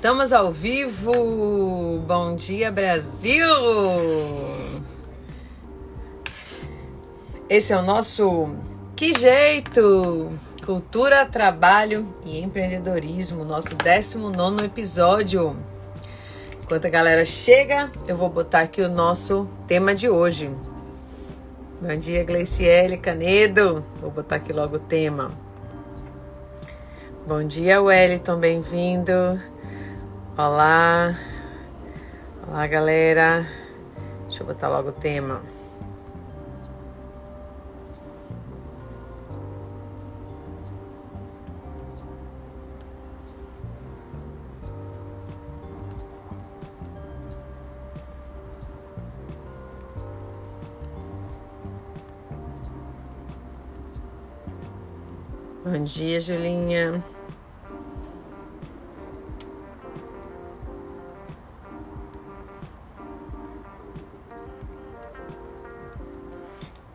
Estamos ao vivo! Bom dia, Brasil! Esse é o nosso Que Jeito! Cultura, Trabalho e Empreendedorismo, nosso 19 episódio. Enquanto a galera chega, eu vou botar aqui o nosso tema de hoje. Bom dia, Gleiciele Canedo. Vou botar aqui logo o tema. Bom dia, Wellington, bem-vindo. Olá. Olá, galera. Deixa eu botar logo o tema. Bom dia, Julinha.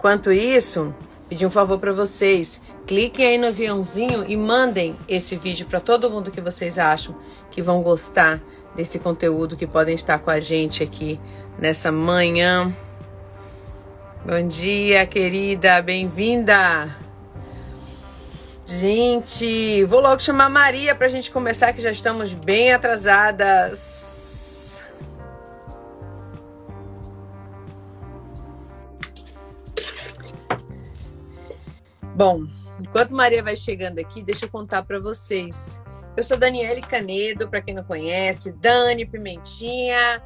Enquanto isso, pedir um favor para vocês. Cliquem aí no aviãozinho e mandem esse vídeo para todo mundo que vocês acham que vão gostar desse conteúdo, que podem estar com a gente aqui nessa manhã. Bom dia, querida, bem-vinda. Gente, vou logo chamar a Maria para a gente começar, que já estamos bem atrasadas. Bom, enquanto Maria vai chegando aqui, deixa eu contar para vocês. Eu sou Daniele Canedo, para quem não conhece, Dani Pimentinha,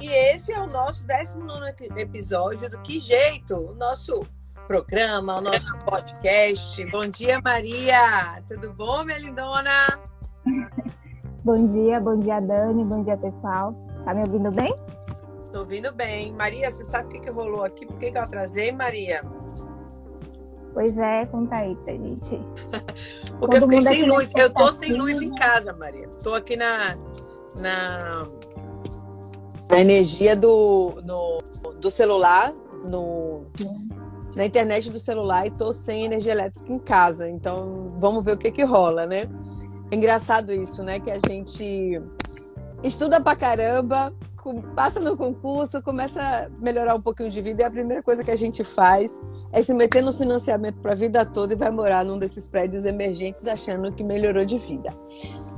e esse é o nosso 19 episódio do Que Jeito, o nosso programa, o nosso podcast. Bom dia, Maria! Tudo bom, minha lindona? Bom dia, bom dia, Dani, bom dia, pessoal. Tá me ouvindo bem? Tô ouvindo bem. Maria, você sabe o que, que rolou aqui? Por que, que eu atrasei, Maria? Pois é, conta aí pra gente. Porque Todo eu fiquei sem luz. Eu tô sem luz em casa, Maria. Tô aqui na, na, na energia do, no, do celular, no, na internet do celular e tô sem energia elétrica em casa. Então, vamos ver o que que rola, né? É engraçado isso, né? Que a gente estuda pra caramba, passa no concurso, começa a melhorar um pouquinho de vida e a primeira coisa que a gente faz é se meter no financiamento para a vida toda e vai morar num desses prédios emergentes achando que melhorou de vida.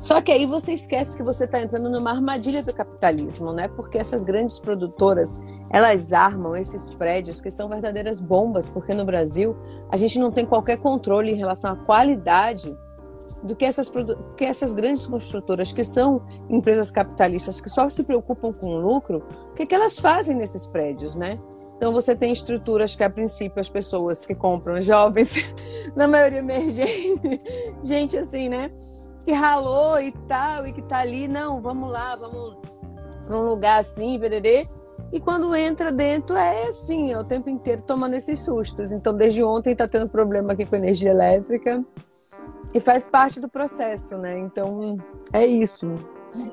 Só que aí você esquece que você está entrando numa armadilha do capitalismo, né? Porque essas grandes produtoras, elas armam esses prédios que são verdadeiras bombas, porque no Brasil a gente não tem qualquer controle em relação à qualidade do que essas, que essas grandes construtoras, que são empresas capitalistas que só se preocupam com o lucro, o que, que elas fazem nesses prédios, né? Então você tem estruturas que a princípio as pessoas que compram, jovens, na maioria emergente, gente assim, né? Que ralou e tal, e que tá ali, não, vamos lá, vamos para um lugar assim, vererê. E quando entra dentro é assim, é o tempo inteiro tomando esses sustos. Então desde ontem tá tendo problema aqui com energia elétrica. E faz parte do processo, né? Então, é isso.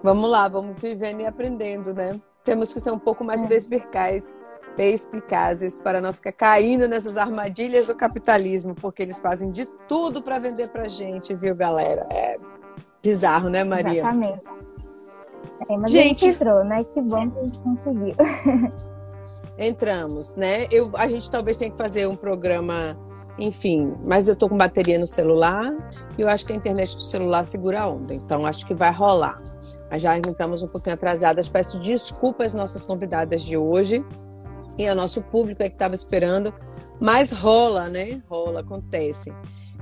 Vamos lá, vamos vivendo e aprendendo, né? Temos que ser um pouco mais é. perspicazes, perspicazes para não ficar caindo nessas armadilhas do capitalismo, porque eles fazem de tudo para vender pra gente, viu, galera? É bizarro, né, Maria? Exatamente. É, mas gente, a gente entrou, né? Que bom que a gente conseguiu. Entramos, né? Eu, a gente talvez tenha que fazer um programa enfim, mas eu tô com bateria no celular e eu acho que a internet do celular segura a onda, então acho que vai rolar. Mas já entramos um pouquinho atrasadas, peço desculpas às nossas convidadas de hoje e ao nosso público que estava esperando, mas rola, né? Rola, acontece.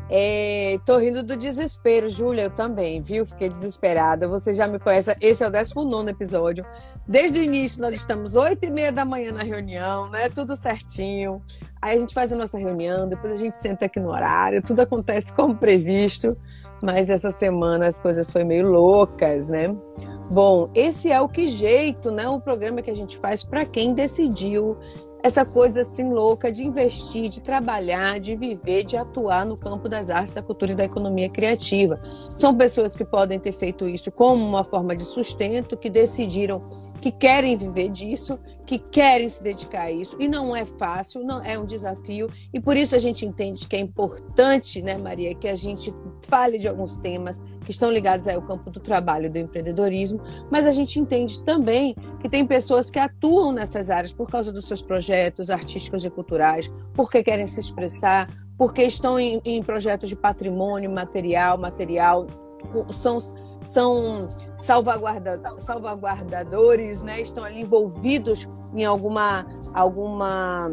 É, tô rindo do desespero, Júlia, eu também, viu? Fiquei desesperada. Você já me conhece, esse é o 19 episódio. Desde o início, nós estamos 8 e meia da manhã na reunião, né? Tudo certinho. Aí a gente faz a nossa reunião, depois a gente senta aqui no horário, tudo acontece como previsto, mas essa semana as coisas foram meio loucas, né? Bom, esse é o Que Jeito, né? O programa que a gente faz para quem decidiu essa coisa assim louca de investir, de trabalhar, de viver, de atuar no campo das artes, da cultura e da economia criativa. São pessoas que podem ter feito isso como uma forma de sustento, que decidiram que querem viver disso que querem se dedicar a isso e não é fácil, não é um desafio e por isso a gente entende que é importante, né, Maria, que a gente fale de alguns temas que estão ligados ao campo do trabalho do empreendedorismo, mas a gente entende também que tem pessoas que atuam nessas áreas por causa dos seus projetos artísticos e culturais, porque querem se expressar, porque estão em, em projetos de patrimônio material, material são, são salvaguarda, salvaguardadores, né? estão ali envolvidos em alguma, alguma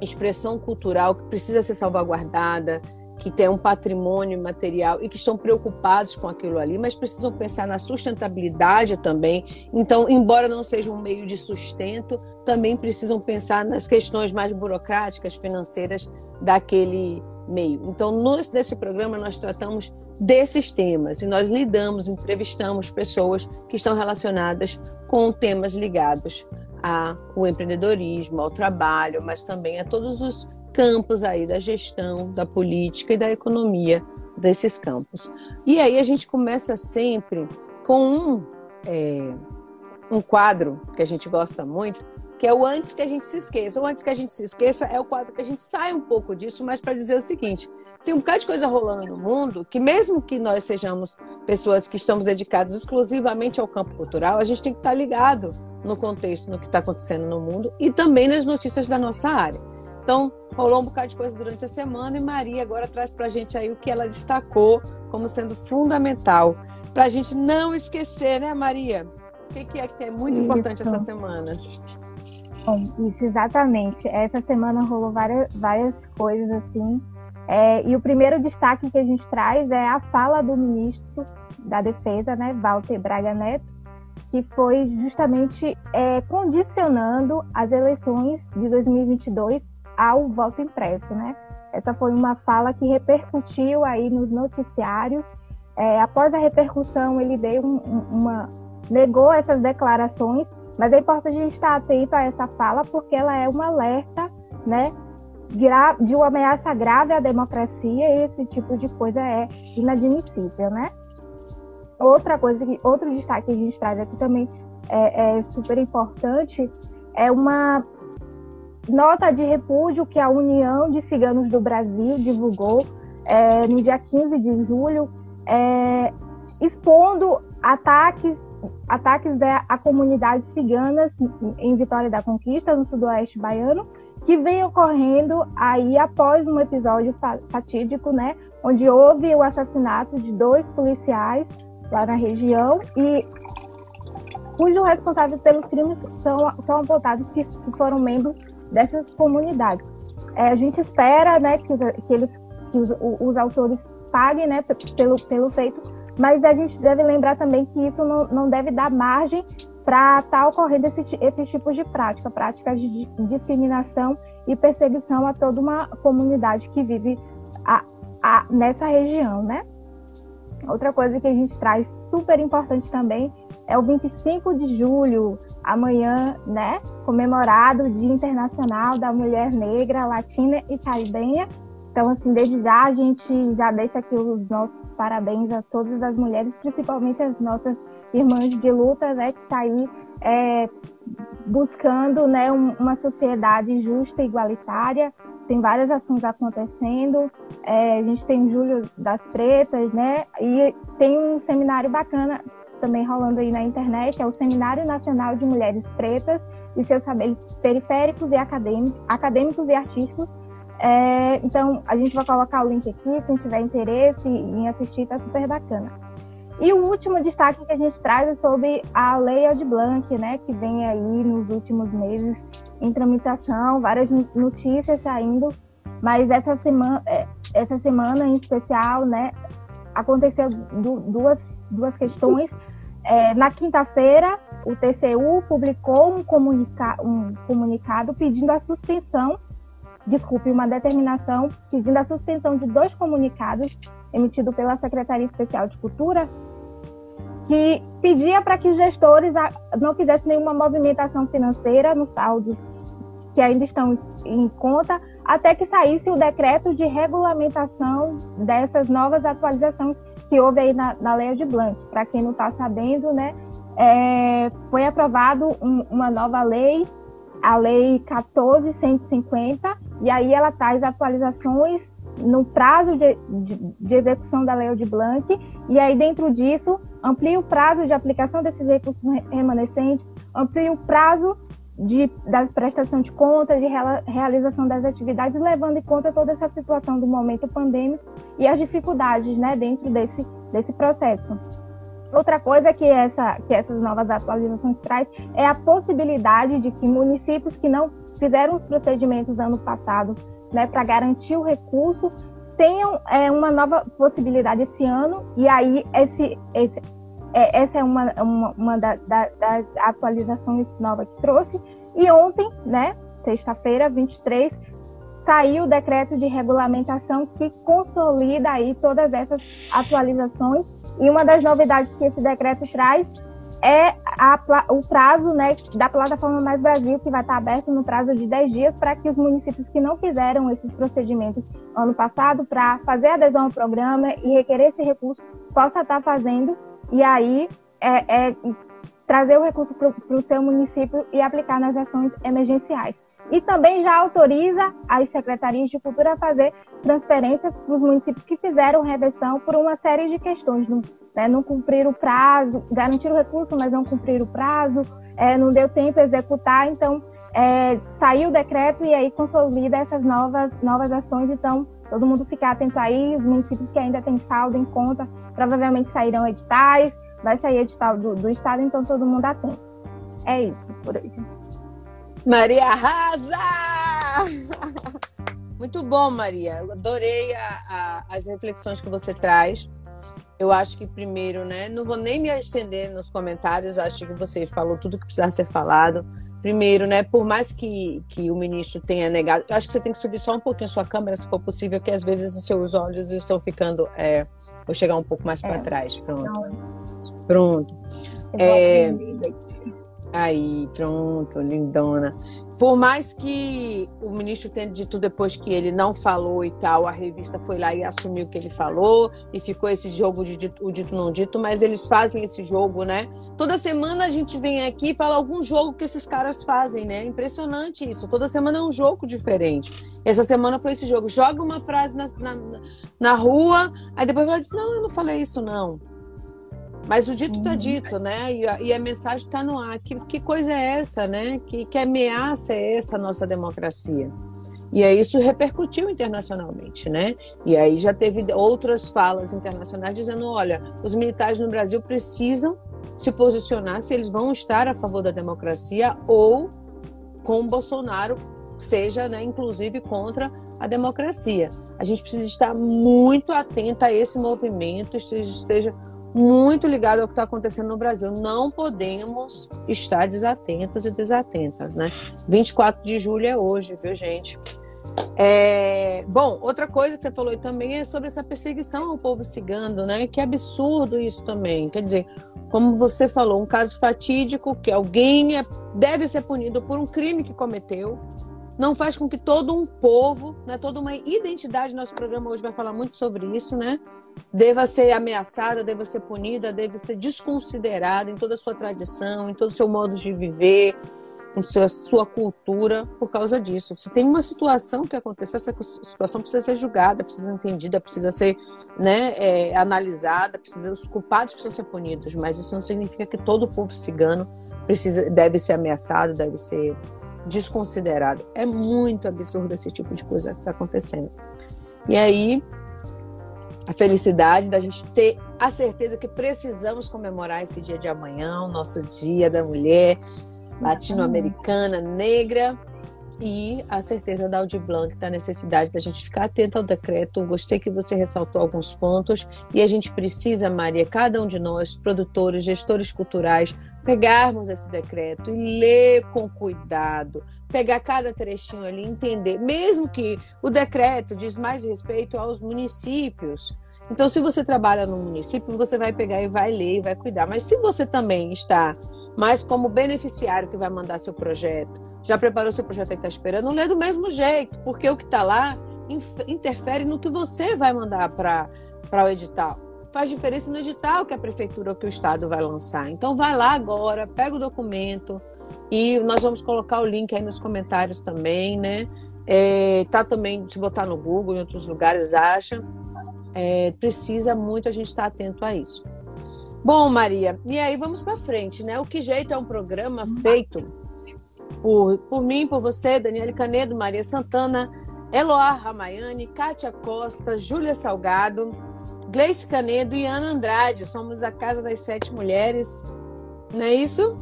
expressão cultural que precisa ser salvaguardada, que tem um patrimônio material e que estão preocupados com aquilo ali, mas precisam pensar na sustentabilidade também. Então, embora não seja um meio de sustento, também precisam pensar nas questões mais burocráticas, financeiras daquele meio. Então, nesse programa, nós tratamos desses temas e nós lidamos, entrevistamos pessoas que estão relacionadas com temas ligados ao empreendedorismo, ao trabalho, mas também a todos os campos aí da gestão, da política e da economia desses campos. E aí a gente começa sempre com um, é, um quadro que a gente gosta muito, que é o antes que a gente se esqueça. O antes que a gente se esqueça é o quadro que a gente sai um pouco disso, mas para dizer o seguinte: tem um bocado de coisa rolando no mundo que, mesmo que nós sejamos pessoas que estamos dedicadas exclusivamente ao campo cultural, a gente tem que estar ligado no contexto, no que está acontecendo no mundo e também nas notícias da nossa área. Então, rolou um bocado de coisa durante a semana e Maria agora traz para a gente aí o que ela destacou como sendo fundamental para a gente não esquecer, né, Maria? O que, é que é muito isso. importante essa semana? Bom, isso, exatamente. Essa semana rolou várias, várias coisas assim é, e o primeiro destaque que a gente traz é a fala do ministro da Defesa, né, Walter Braga Neto, que foi justamente é, condicionando as eleições de 2022 ao voto impresso, né? Essa foi uma fala que repercutiu aí nos noticiários. É, após a repercussão, ele deu um, uma negou essas declarações, mas é importante a gente estar atento a essa fala porque ela é um alerta, né, de uma ameaça grave à democracia esse tipo de coisa é inadmissível, né? Outra coisa, que, outro destaque que a gente traz aqui também é, é super importante é uma nota de repúdio que a União de Ciganos do Brasil divulgou é, no dia 15 de julho, é, expondo ataques ataques à comunidade ciganas em Vitória da Conquista, no sudoeste baiano, que vem ocorrendo aí após um episódio fatídico, né, onde houve o assassinato de dois policiais lá na região e cujos responsáveis pelos crimes são, são apontados que, foram membros dessas comunidades. É, a gente espera, né, que, que eles, que os, os autores paguem, né, pelo, pelo feito, mas a gente deve lembrar também que isso não, não deve dar margem para estar tá ocorrendo esse, esses tipos de prática, práticas de discriminação e perseguição a toda uma comunidade que vive a, a, nessa região, né? Outra coisa que a gente traz super importante também é o 25 de julho, amanhã, né? Comemorado o Dia Internacional da Mulher Negra, Latina e Caribenha. Então, assim, desde já a gente já deixa aqui os nossos parabéns a todas as mulheres, principalmente as nossas irmãs de luta, né, que está aí é, buscando né, um, uma sociedade justa e igualitária. Tem várias ações acontecendo. É, a gente tem Júlio das Pretas, né? E tem um seminário bacana também rolando aí na internet, é o Seminário Nacional de Mulheres Pretas e seus saberes periféricos e acadêmicos, acadêmicos e artísticos. É, então, a gente vai colocar o link aqui, quem tiver interesse em assistir, tá super bacana. E o último destaque que a gente traz é sobre a Lei Aldir Blanc, né, que vem aí nos últimos meses em tramitação, várias notícias saindo, mas essa semana, é, essa semana em especial, né, aconteceu duas, duas questões. É, na quinta-feira, o TCU publicou um, comunica um comunicado pedindo a suspensão, desculpe, uma determinação pedindo a suspensão de dois comunicados emitidos pela Secretaria Especial de Cultura que pedia para que os gestores não fizessem nenhuma movimentação financeira nos saldos que ainda estão em conta, até que saísse o decreto de regulamentação dessas novas atualizações que houve aí na, na Lei de Blanc. Para quem não está sabendo, né, é, foi aprovado um, uma nova lei a Lei 14.150, e aí ela traz atualizações no prazo de, de, de, execução da Lei de Blanc, e aí dentro disso amplia o prazo de aplicação desses recursos remanescentes, amplia o prazo de, da prestação de contas, de realização das atividades, levando em conta toda essa situação do momento pandêmico e as dificuldades né, dentro desse, desse processo. Outra coisa que, essa, que essas novas atualizações traz é a possibilidade de que municípios que não fizeram os procedimentos ano passado né, para garantir o recurso tenham é, uma nova possibilidade esse ano, e aí esse, esse, é, essa é uma, uma, uma da, da, das atualizações novas que trouxe. E ontem, né, sexta-feira, 23, saiu o decreto de regulamentação que consolida aí todas essas atualizações. E uma das novidades que esse decreto traz é a, o prazo né, da plataforma Mais Brasil, que vai estar aberto no prazo de 10 dias para que os municípios que não fizeram esses procedimentos ano passado para fazer adesão ao programa e requerer esse recurso possa estar fazendo e aí é, é trazer o recurso para o seu município e aplicar nas ações emergenciais. E também já autoriza as secretarias de cultura a fazer transferências para os municípios que fizeram reversão por uma série de questões, não, né, não cumprir o prazo, garantir o recurso, mas não cumprir o prazo, é, não deu tempo a executar, então é, saiu o decreto e aí consolida essas novas, novas ações, então todo mundo ficar atento aí, os municípios que ainda têm saldo em conta, provavelmente sairão editais, vai sair edital do, do estado, então todo mundo atento. É isso por hoje. Maria arrasa! Muito bom, Maria. Eu adorei a, a, as reflexões que você traz. Eu acho que primeiro, né? Não vou nem me estender nos comentários, acho que você falou tudo que precisava ser falado. Primeiro, né, por mais que, que o ministro tenha negado, eu acho que você tem que subir só um pouquinho a sua câmera, se for possível, que às vezes os seus olhos estão ficando. É, vou chegar um pouco mais para é. trás. Pronto. Pronto. É, aí, pronto, lindona por mais que o ministro tenha dito depois que ele não falou e tal, a revista foi lá e assumiu o que ele falou e ficou esse jogo de dito, o dito não dito, mas eles fazem esse jogo, né? Toda semana a gente vem aqui e fala algum jogo que esses caras fazem, né? Impressionante isso. Toda semana é um jogo diferente. Essa semana foi esse jogo. Joga uma frase na, na, na rua, aí depois ela diz: Não, eu não falei isso, não. Mas o dito está dito, né? E a, e a mensagem está no ar. Que, que, coisa é essa, né? Que, que ameaça é essa à nossa democracia? E aí isso repercutiu internacionalmente, né? E aí já teve outras falas internacionais dizendo, olha, os militares no Brasil precisam se posicionar se eles vão estar a favor da democracia ou com Bolsonaro, seja, né, inclusive contra a democracia. A gente precisa estar muito atento a esse movimento, esteja muito ligado ao que está acontecendo no Brasil. Não podemos estar desatentos e desatentas, né? 24 de julho é hoje, viu, gente? É... Bom, outra coisa que você falou também é sobre essa perseguição ao povo cigano, né? Que absurdo isso também. Quer dizer, como você falou, um caso fatídico que alguém é, deve ser punido por um crime que cometeu, não faz com que todo um povo, né, toda uma identidade, nosso programa hoje vai falar muito sobre isso, né? Deva ser ameaçada, deva ser punida, deve ser desconsiderada em toda a sua tradição, em todo o seu modo de viver, em sua, sua cultura, por causa disso. Se tem uma situação que aconteceu, essa situação precisa ser julgada, precisa ser entendida, precisa ser né, é, analisada, precisa, os culpados precisam ser punidos, mas isso não significa que todo o povo cigano precisa, deve ser ameaçado, deve ser desconsiderado. É muito absurdo esse tipo de coisa que está acontecendo. E aí, a felicidade da gente ter a certeza que precisamos comemorar esse dia de amanhã, o nosso Dia da Mulher Latino-Americana, Negra, e a certeza da Audi Blanc da necessidade da gente ficar atento ao decreto. Gostei que você ressaltou alguns pontos e a gente precisa, Maria, cada um de nós, produtores, gestores culturais, pegarmos esse decreto e ler com cuidado, pegar cada trechinho ali, entender, mesmo que o decreto diz mais respeito aos municípios. Então, se você trabalha no município, você vai pegar e vai ler e vai cuidar. Mas se você também está mais como beneficiário que vai mandar seu projeto, já preparou seu projeto e está esperando, lê do mesmo jeito, porque o que está lá interfere no que você vai mandar para o edital. Faz diferença no edital que a prefeitura ou que o estado vai lançar. Então, vai lá agora, pega o documento, E nós vamos colocar o link aí nos comentários também, né? É, tá também, se botar no Google, em outros lugares, acha. É, precisa muito a gente estar tá atento a isso. Bom, Maria, e aí vamos para frente, né? O Que Jeito é um programa feito por, por mim, por você, Daniele Canedo, Maria Santana, Eloá Ramayane, Kátia Costa, Júlia Salgado, Gleice Canedo e Ana Andrade. Somos a Casa das Sete Mulheres. Não é isso?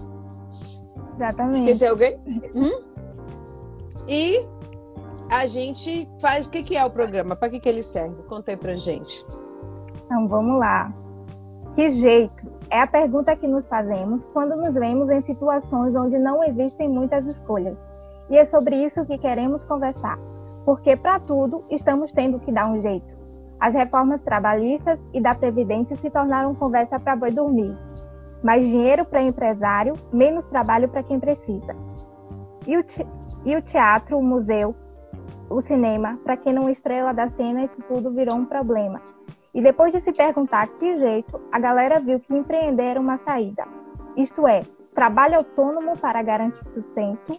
Exatamente. Esqueci alguém? hum? E a gente faz. O que, que é o programa? Para que, que ele serve? Conta aí pra gente. Então vamos lá. Que jeito? É a pergunta que nos fazemos quando nos vemos em situações onde não existem muitas escolhas. E é sobre isso que queremos conversar. Porque para tudo estamos tendo que dar um jeito. As reformas trabalhistas e da Previdência se tornaram conversa para boi dormir. Mais dinheiro para empresário, menos trabalho para quem precisa. E o, e o teatro, o museu, o cinema, para quem não estrela da cena, isso tudo virou um problema. E depois de se perguntar que jeito, a galera viu que empreender era uma saída. Isto é, trabalho autônomo para garantir sustento,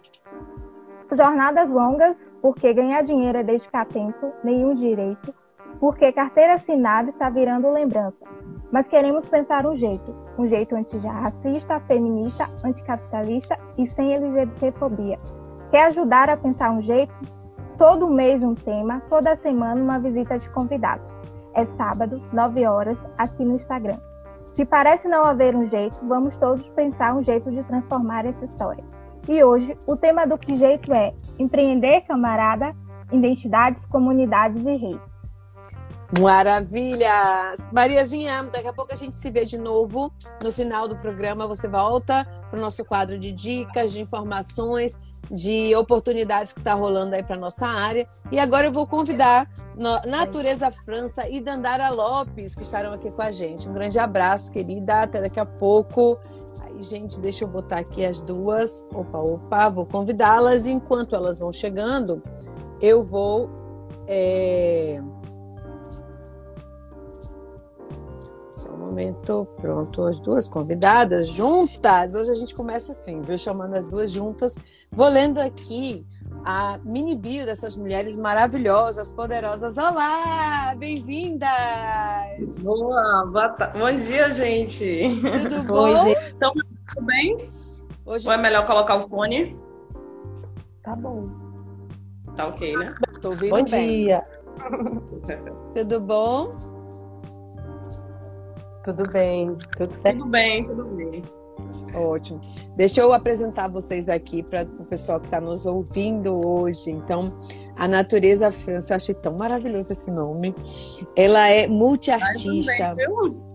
jornadas longas, porque ganhar dinheiro é dedicar tempo, nenhum direito, porque carteira assinada está virando lembrança. Mas queremos pensar um jeito, um jeito antirracista, feminista, anticapitalista e sem LGBTfobia. Quer ajudar a pensar um jeito? Todo mês um tema, toda semana uma visita de convidados. É sábado, 9 horas, aqui no Instagram. Se parece não haver um jeito, vamos todos pensar um jeito de transformar essa história. E hoje, o tema do Que Jeito é Empreender, camarada, identidades, comunidades e reis. Maravilha! Mariazinha, daqui a pouco a gente se vê de novo. No final do programa, você volta para o nosso quadro de dicas, de informações, de oportunidades que está rolando aí para nossa área. E agora eu vou convidar Natureza França e Dandara Lopes, que estarão aqui com a gente. Um grande abraço, querida. Até daqui a pouco. Aí, gente, deixa eu botar aqui as duas. Opa, opa, vou convidá-las. Enquanto elas vão chegando, eu vou. É momento, pronto, as duas convidadas juntas. Hoje a gente começa assim, viu? Chamando as duas juntas. Vou lendo aqui a mini bio dessas mulheres maravilhosas, poderosas. Olá, bem-vindas! Boa, boa bom dia, gente. Tudo bom? Estão tudo bem? Hoje... Ou é melhor colocar o fone? Tá bom. Tá ok, né? Tô ouvindo bom bem. dia. Tudo bom? Tudo bem, tudo certo? Tudo bem, tudo bem. Ótimo. Deixa eu apresentar vocês aqui para o pessoal que está nos ouvindo hoje. Então, a Natureza França, eu achei tão maravilhoso esse nome. Ela é multiartista.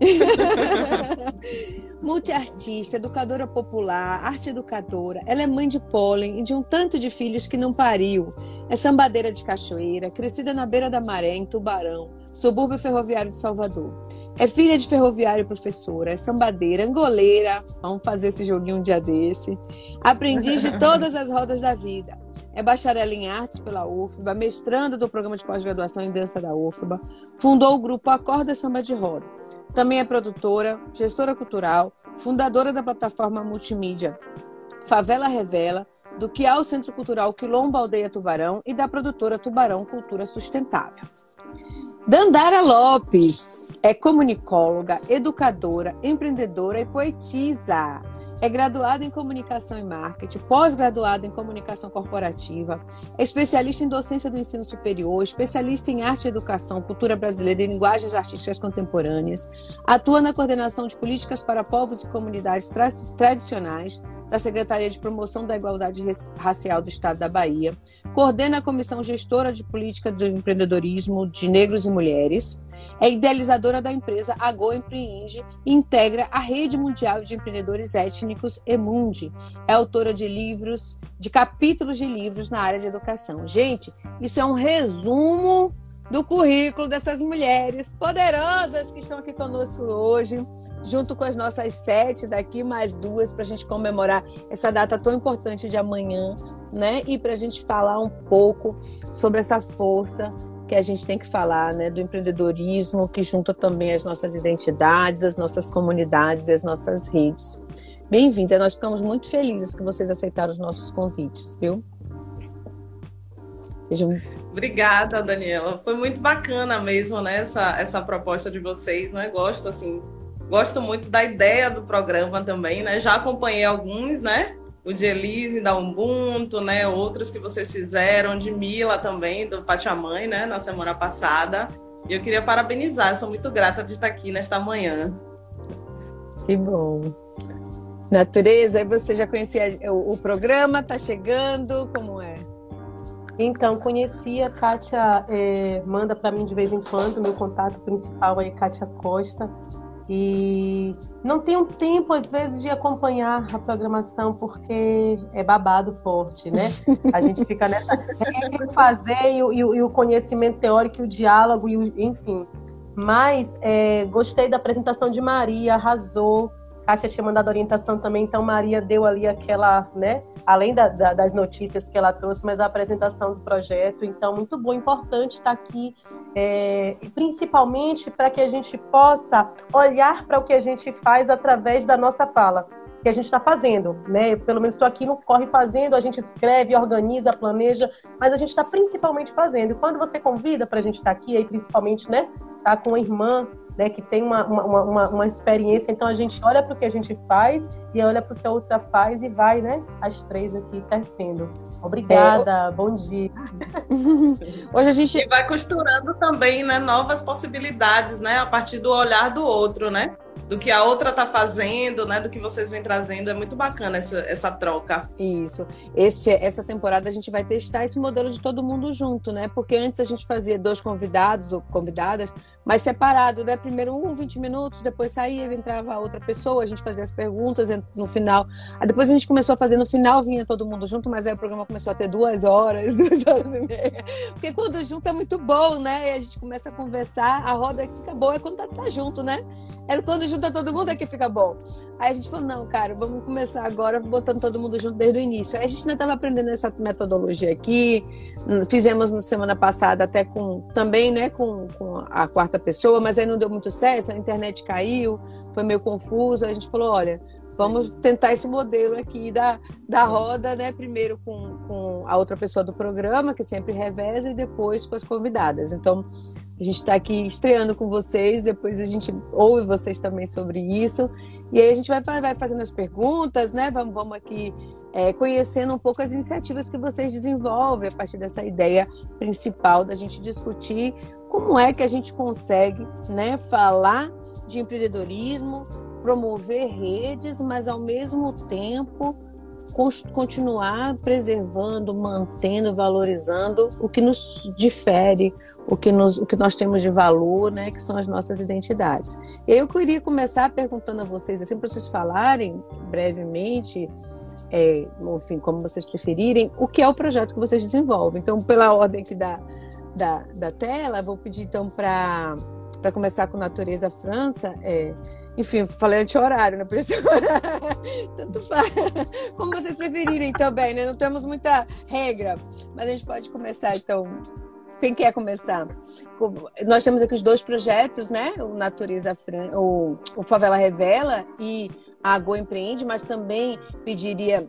multiartista, educadora popular, arte educadora. Ela é mãe de pólen e de um tanto de filhos que não pariu. É sambadeira de cachoeira, crescida na beira da maré, em Tubarão, subúrbio ferroviário de Salvador. É filha de ferroviário e professora, é sambadeira, angoleira, vamos fazer esse joguinho um dia desse. Aprendiz de todas as rodas da vida. É bacharel em artes pela UFBA, mestrando do programa de pós-graduação em dança da UFBA. Fundou o grupo Acorda Samba de Roda. Também é produtora, gestora cultural, fundadora da plataforma multimídia Favela Revela, do que é o Centro Cultural Quilombo Aldeia Tubarão e da produtora Tubarão Cultura Sustentável. Dandara Lopes é comunicóloga, educadora, empreendedora e poetisa. É graduada em comunicação e marketing, pós-graduada em comunicação corporativa, é especialista em docência do ensino superior, especialista em arte e educação, cultura brasileira e linguagens artísticas contemporâneas. Atua na coordenação de políticas para povos e comunidades tra tradicionais da Secretaria de Promoção da Igualdade Racial do Estado da Bahia, coordena a Comissão Gestora de Política do Empreendedorismo de Negros e Mulheres, é idealizadora da empresa Agô Empreende e integra a Rede Mundial de Empreendedores Étnicos Emundi. É autora de livros, de capítulos de livros na área de educação. Gente, isso é um resumo do currículo dessas mulheres poderosas que estão aqui conosco hoje, junto com as nossas sete daqui, mais duas, para a gente comemorar essa data tão importante de amanhã, né? E para a gente falar um pouco sobre essa força que a gente tem que falar, né? Do empreendedorismo, que junta também as nossas identidades, as nossas comunidades e as nossas redes. bem-vinda. Nós ficamos muito felizes que vocês aceitaram os nossos convites, viu? Sejam... Obrigada, Daniela. Foi muito bacana mesmo, né, essa, essa proposta de vocês, né? Gosto, assim, gosto muito da ideia do programa também, né? Já acompanhei alguns, né? O de Elise da Ubuntu, né? Outros que vocês fizeram, de Mila também, do Pachamãe, né? Na semana passada. E eu queria parabenizar, sou muito grata de estar aqui nesta manhã. Que bom. Natureza, você já conhecia o, o programa? Tá chegando? Como é? Então, conheci a Kátia, é, manda para mim de vez em quando, meu contato principal é Kátia Costa. E não tenho tempo, às vezes, de acompanhar a programação, porque é babado forte, né? A gente fica nessa. fazer e, e, e, o conhecimento teórico, o diálogo, e o, enfim. Mas é, gostei da apresentação de Maria, arrasou. Kátia tinha mandado orientação também, então Maria deu ali aquela, né? Além da, da, das notícias que ela trouxe, mas a apresentação do projeto. Então, muito bom, importante estar aqui, é, principalmente para que a gente possa olhar para o que a gente faz através da nossa fala que a gente está fazendo, né? pelo menos estou aqui no Corre fazendo, a gente escreve, organiza, planeja, mas a gente está principalmente fazendo. E quando você convida para a gente estar tá aqui, aí principalmente, né? Tá com a irmã né, que tem uma, uma, uma, uma experiência. Então a gente olha para o que a gente faz e olha para o que a outra faz e vai, né? As três aqui crescendo. Obrigada, é, bom dia. Hoje a gente e vai costurando também, né, novas possibilidades, né, a partir do olhar do outro, né? do que a outra está fazendo, né? Do que vocês vêm trazendo. É muito bacana essa, essa troca. Isso. Esse, essa temporada a gente vai testar esse modelo de todo mundo junto, né? Porque antes a gente fazia dois convidados ou convidadas, mas separado, né? Primeiro um, 20 minutos, depois saía, entrava outra pessoa, a gente fazia as perguntas no final. Aí depois a gente começou a fazer no final, vinha todo mundo junto, mas aí o programa começou a ter duas horas, duas horas e meia. Porque quando junto é muito bom, né? E a gente começa a conversar, a roda que fica boa é quando tá, tá junto, né? É quando junta todo mundo é que fica bom. Aí a gente falou, não, cara, vamos começar agora botando todo mundo junto desde o início. Aí a gente ainda estava aprendendo essa metodologia aqui. Hum, fizemos na semana passada até com também, né, com, com a quarta pessoa, mas aí não deu muito certo, a internet caiu, foi meio confuso. A gente falou, olha, vamos tentar esse modelo aqui da, da roda, né? Primeiro com, com a outra pessoa do programa, que sempre reveza, e depois com as convidadas. Então, a gente está aqui estreando com vocês, depois a gente ouve vocês também sobre isso. E aí a gente vai, vai fazendo as perguntas, né? Vamos, vamos aqui é, conhecendo um pouco as iniciativas que vocês desenvolvem a partir dessa ideia principal da gente discutir como é que a gente consegue né, falar de empreendedorismo, promover redes, mas ao mesmo tempo continuar preservando, mantendo, valorizando o que nos difere, o que, nos, o que nós temos de valor, né, que são as nossas identidades. Eu queria começar perguntando a vocês, assim, para vocês falarem brevemente, é, enfim, como vocês preferirem, o que é o projeto que vocês desenvolvem. Então, pela ordem aqui da, da, da tela, vou pedir então para começar com Natureza França. É, enfim, falei anti-horário, não precisa Tanto faz. Como vocês preferirem também, né? Não temos muita regra. Mas a gente pode começar, então, quem quer começar? Nós temos aqui os dois projetos, né? O Natureza Fran... o, o Favela Revela e a Go Empreende, mas também pediria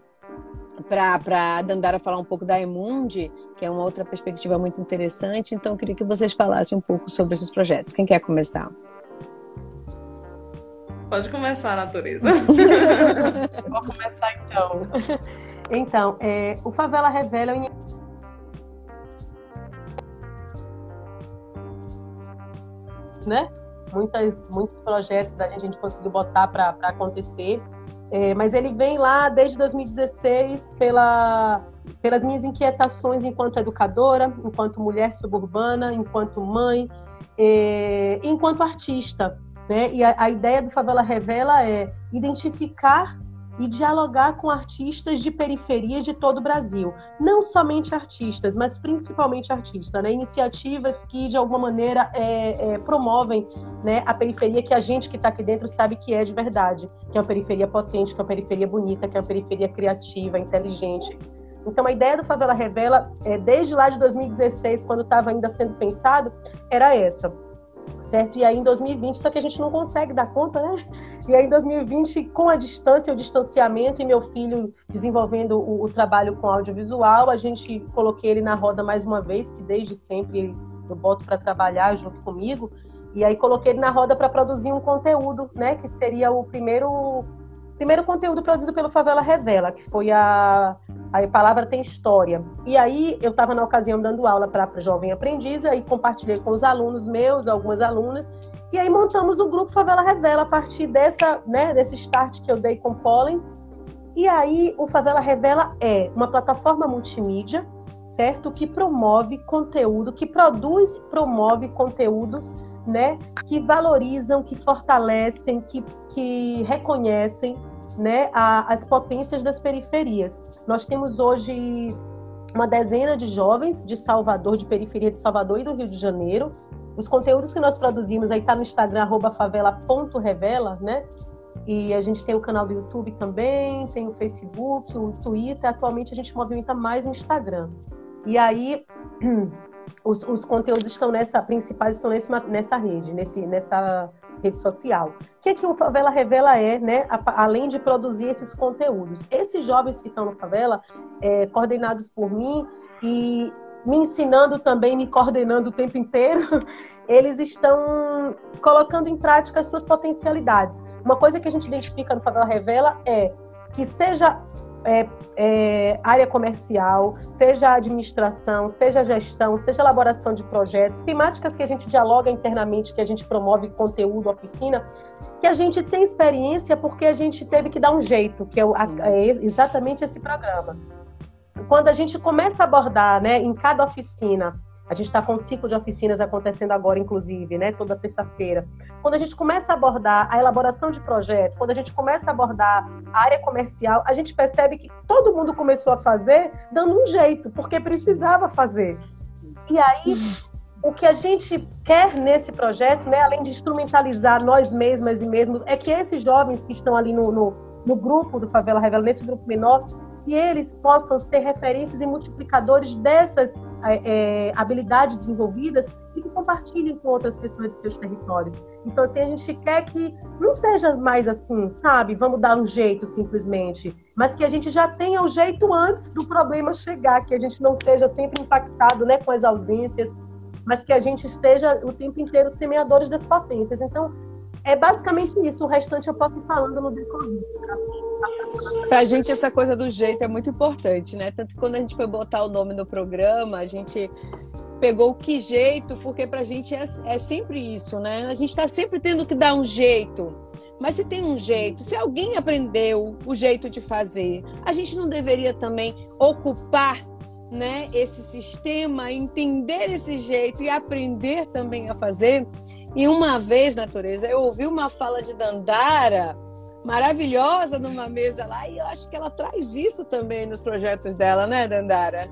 para a Dandara falar um pouco da Emundi, que é uma outra perspectiva muito interessante. Então, eu queria que vocês falassem um pouco sobre esses projetos. Quem quer começar? Pode começar, Natureza. Vou começar então. Então, é, o Favela Revela é né? Muitas, muitos projetos da gente a gente conseguiu botar para acontecer. É, mas ele vem lá desde 2016 pela, pelas minhas inquietações enquanto educadora, enquanto mulher suburbana, enquanto mãe, é, enquanto artista. Né? E a, a ideia do Favela Revela é identificar e dialogar com artistas de periferias de todo o Brasil. Não somente artistas, mas principalmente artistas, né? Iniciativas que, de alguma maneira, é, é, promovem né, a periferia que a gente que está aqui dentro sabe que é de verdade, que é uma periferia potente, que é uma periferia bonita, que é uma periferia criativa, inteligente. Então, a ideia do Favela Revela, é, desde lá de 2016, quando estava ainda sendo pensado, era essa certo? E aí em 2020, só que a gente não consegue dar conta, né? E aí em 2020, com a distância, o distanciamento e meu filho desenvolvendo o, o trabalho com audiovisual, a gente coloquei ele na roda mais uma vez, que desde sempre eu boto para trabalhar junto comigo. E aí coloquei ele na roda para produzir um conteúdo, né? Que seria o primeiro primeiro conteúdo produzido pelo Favela Revela, que foi a, a Palavra Tem História. E aí eu estava na ocasião dando aula para jovem aprendiz, aí compartilhei com os alunos meus, algumas alunas, e aí montamos o grupo Favela Revela a partir dessa, né, desse start que eu dei com Pollen. E aí o Favela Revela é uma plataforma multimídia, certo? Que promove conteúdo, que produz promove conteúdos né, que valorizam, que fortalecem, que, que reconhecem né, a, as potências das periferias. Nós temos hoje uma dezena de jovens de Salvador, de periferia de Salvador e do Rio de Janeiro. Os conteúdos que nós produzimos aí tá no Instagram favela.revela, né? E a gente tem o canal do YouTube também, tem o Facebook, o Twitter. Atualmente a gente movimenta mais no Instagram. E aí os, os conteúdos estão nessa, principais estão nesse, nessa rede, nesse, nessa rede social. O que, é que o Favela Revela é, né? A, além de produzir esses conteúdos. Esses jovens que estão no Favela, é, coordenados por mim e me ensinando também, me coordenando o tempo inteiro, eles estão colocando em prática as suas potencialidades. Uma coisa que a gente identifica no Favela Revela é que seja é, é, área comercial, seja administração, seja gestão, seja elaboração de projetos, temáticas que a gente dialoga internamente, que a gente promove conteúdo, oficina, que a gente tem experiência porque a gente teve que dar um jeito, que é, é exatamente esse programa. Quando a gente começa a abordar, né, em cada oficina, a gente está com um ciclo de oficinas acontecendo agora, inclusive, né, toda terça-feira. Quando a gente começa a abordar a elaboração de projeto, quando a gente começa a abordar a área comercial, a gente percebe que todo mundo começou a fazer dando um jeito, porque precisava fazer. E aí, o que a gente quer nesse projeto, né, além de instrumentalizar nós mesmas e mesmos, é que esses jovens que estão ali no, no, no grupo do Favela Revela, nesse grupo menor, que eles possam ser referências e multiplicadores dessas é, é, habilidades desenvolvidas e que compartilhem com outras pessoas de seus territórios. Então, assim, a gente quer que não seja mais assim, sabe? Vamos dar um jeito simplesmente, mas que a gente já tenha o jeito antes do problema chegar, que a gente não seja sempre impactado né, com as ausências, mas que a gente esteja o tempo inteiro semeadores das potências. Então, é basicamente isso. O restante eu posso ir falando no decorrer. Para a gente, essa coisa do jeito é muito importante, né? Tanto que quando a gente foi botar o nome no programa, a gente pegou o que jeito, porque para a gente é, é, sempre isso, né? A gente está sempre tendo que dar um jeito. Mas se tem um jeito, se alguém aprendeu o jeito de fazer, a gente não deveria também ocupar né, esse sistema, entender esse jeito e aprender também a fazer? E uma vez, natureza, eu ouvi uma fala de Dandara maravilhosa numa mesa lá e eu acho que ela traz isso também nos projetos dela, né, Dandara?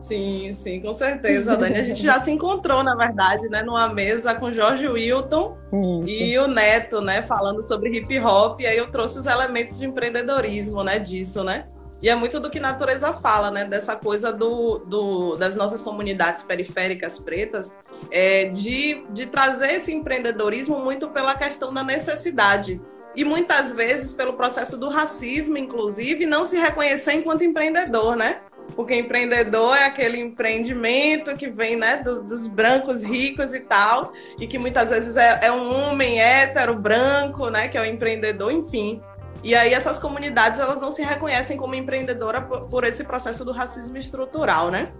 Sim, sim, com certeza, Dani. A gente já se encontrou, na verdade, né, numa mesa com Jorge Wilton Isso. e o Neto, né, falando sobre hip hop. E aí eu trouxe os elementos de empreendedorismo, né, disso, né? E é muito do que natureza fala, né? Dessa coisa do, do das nossas comunidades periféricas pretas, é, de, de trazer esse empreendedorismo muito pela questão da necessidade. E muitas vezes pelo processo do racismo, inclusive, não se reconhecer enquanto empreendedor, né? Porque empreendedor é aquele empreendimento que vem né, dos, dos brancos ricos e tal, e que muitas vezes é, é um homem hétero, branco, né? Que é o empreendedor, enfim. E aí essas comunidades elas não se reconhecem como empreendedora por, por esse processo do racismo estrutural, né?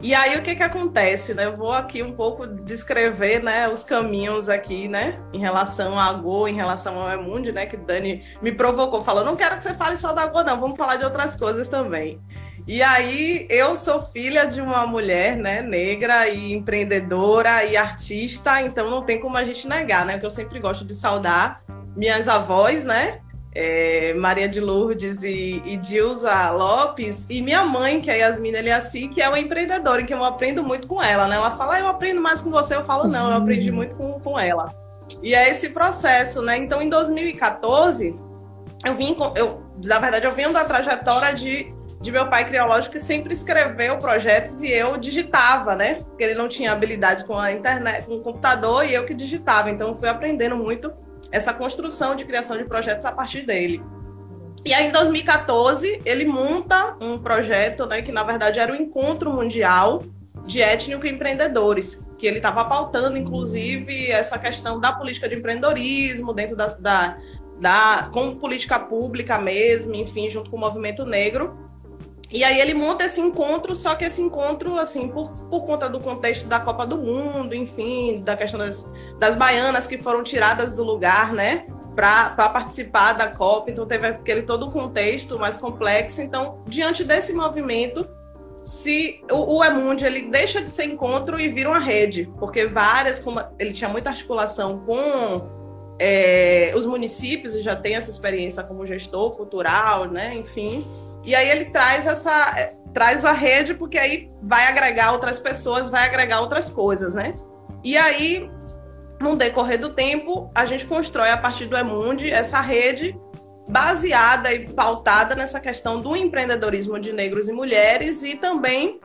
E aí o que que acontece, né? Eu vou aqui um pouco descrever, né, os caminhos aqui, né, em relação à Go, em relação ao Emundi, né, que Dani me provocou, falou, não quero que você fale só da Go não, vamos falar de outras coisas também. E aí eu sou filha de uma mulher, né, negra e empreendedora e artista, então não tem como a gente negar, né, que eu sempre gosto de saudar minhas avós, né, é, Maria de Lourdes e, e Dilza Lopes, e minha mãe, que é Yasmina Eliassi, que é uma empreendedora, que eu aprendo muito com ela, né? Ela fala, ah, eu aprendo mais com você, eu falo, não, eu aprendi muito com, com ela. E é esse processo, né? Então, em 2014, eu vim, eu, na verdade, eu venho da trajetória de de meu pai criológico que sempre escreveu projetos e eu digitava, né? Porque ele não tinha habilidade com a internet, com o computador e eu que digitava. Então fui aprendendo muito essa construção de criação de projetos a partir dele. E aí, em 2014, ele monta um projeto, né, que na verdade era o Encontro Mundial de Étnico Empreendedores, que ele estava pautando, inclusive, essa questão da política de empreendedorismo dentro da, da, da como política pública mesmo, enfim, junto com o movimento negro. E aí ele monta esse encontro, só que esse encontro, assim, por, por conta do contexto da Copa do Mundo, enfim, da questão das, das baianas que foram tiradas do lugar, né? Para participar da Copa, então teve aquele todo o contexto mais complexo. Então, diante desse movimento, se o, o Emundi ele deixa de ser encontro e vira uma rede, porque várias, como ele tinha muita articulação com é, os municípios e já tem essa experiência como gestor cultural, né? Enfim. E aí ele traz essa é, traz a rede porque aí vai agregar outras pessoas, vai agregar outras coisas, né? E aí no decorrer do tempo, a gente constrói a partir do Emundi essa rede baseada e pautada nessa questão do empreendedorismo de negros e mulheres e também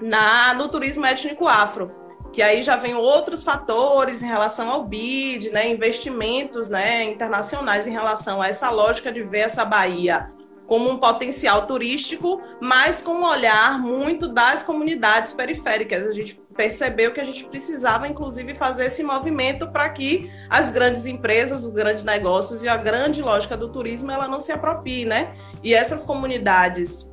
na no turismo étnico afro que aí já vem outros fatores em relação ao BID, né, investimentos né, internacionais em relação a essa lógica de ver essa Bahia como um potencial turístico, mas com um olhar muito das comunidades periféricas. A gente percebeu que a gente precisava, inclusive, fazer esse movimento para que as grandes empresas, os grandes negócios e a grande lógica do turismo ela não se aproprie, né? E essas comunidades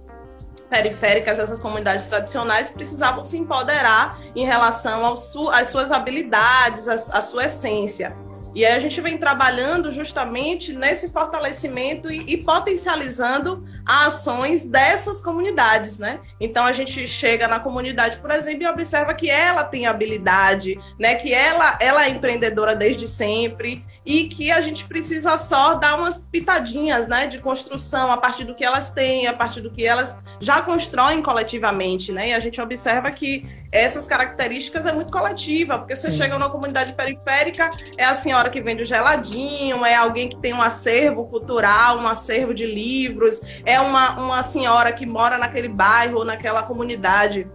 periféricas, essas comunidades tradicionais, precisavam se empoderar em relação às suas habilidades, à sua essência. E a gente vem trabalhando justamente nesse fortalecimento e, e, potencializando ações dessas comunidades, né? Então a gente chega na comunidade, por exemplo, e observa que ela tem habilidade, né? Que ela, ela é empreendedora desde sempre e que a gente precisa só dar umas pitadinhas, né? De construção a partir do que elas têm, a partir do que elas já constroem coletivamente, né? E a gente observa que essas características é muito coletiva, porque você Sim. chega numa comunidade periférica, é a senhora que vende o geladinho, é alguém que tem um acervo cultural, um acervo de livros, é uma, uma senhora que mora naquele bairro, naquela comunidade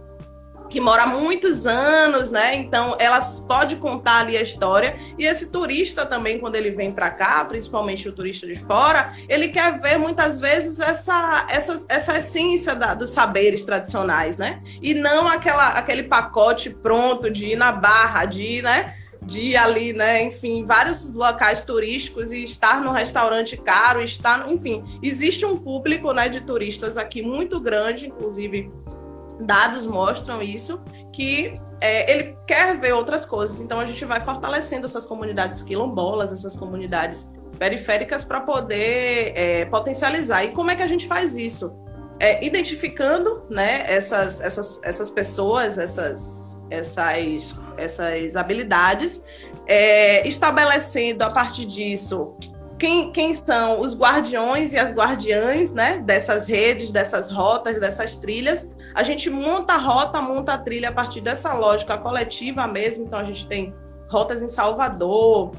que mora há muitos anos, né? Então, elas pode contar ali a história. E esse turista também, quando ele vem para cá, principalmente o turista de fora, ele quer ver muitas vezes essa, essa, essa essência da, dos saberes tradicionais, né? E não aquela, aquele pacote pronto de ir na barra, de ir, né? De ir ali, né, enfim, vários locais turísticos e estar num restaurante caro, estar, enfim, existe um público, né, de turistas aqui muito grande, inclusive dados mostram isso, que é, ele quer ver outras coisas. Então a gente vai fortalecendo essas comunidades quilombolas, essas comunidades periféricas para poder é, potencializar. E como é que a gente faz isso? É, identificando né, essas, essas, essas pessoas, essas, essas, essas habilidades, é, estabelecendo a partir disso quem, quem são os guardiões e as guardiãs né, dessas redes, dessas rotas, dessas trilhas. A gente monta a rota, monta a trilha a partir dessa lógica coletiva mesmo. Então, a gente tem rotas em Salvador,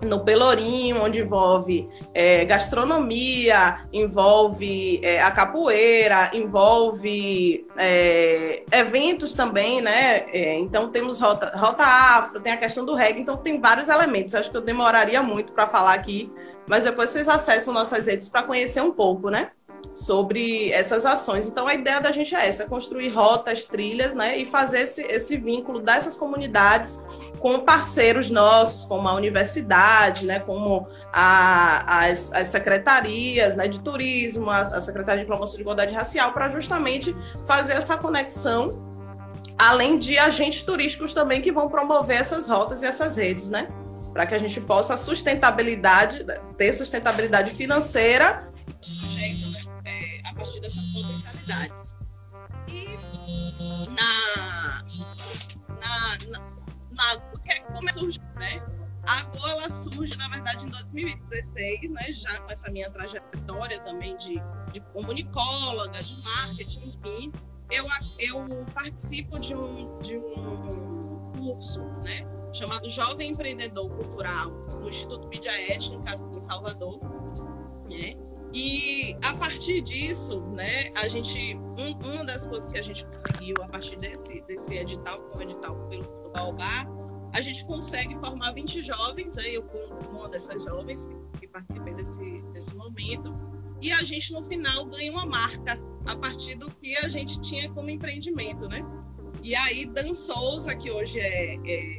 no Pelourinho, onde envolve é, gastronomia, envolve é, a capoeira, envolve é, eventos também, né? É, então temos rota, rota afro, tem a questão do reggae, então tem vários elementos. Acho que eu demoraria muito para falar aqui mas depois vocês acessam nossas redes para conhecer um pouco, né? Sobre essas ações. Então a ideia da gente é essa: construir rotas, trilhas, né? E fazer esse, esse vínculo dessas comunidades com parceiros nossos, como a universidade, né? Como a, as, as secretarias né? de turismo, a, a Secretaria de Promoção de Igualdade Racial, para justamente fazer essa conexão além de agentes turísticos também que vão promover essas rotas e essas redes, né? para que a gente possa sustentabilidade, ter sustentabilidade financeira né, é, a partir dessas potencialidades. E na, na, na, na como é surge, né? A Go ela surge, na verdade, em 2016, né? Já com essa minha trajetória também de, de comunicóloga, de marketing, enfim. Eu, eu participo de um, de um curso, né? chamado Jovem Empreendedor Cultural, no Instituto Mídia Étnica, em Salvador. Né? E a partir disso, né, a gente, um, uma das coisas que a gente conseguiu a partir desse, desse edital, com o edital pelo do Baobá, a gente consegue formar 20 jovens, aí eu como uma dessas jovens que, que participei desse, desse momento, e a gente no final ganha uma marca a partir do que a gente tinha como empreendimento, né? E aí Dan Souza, que hoje é, é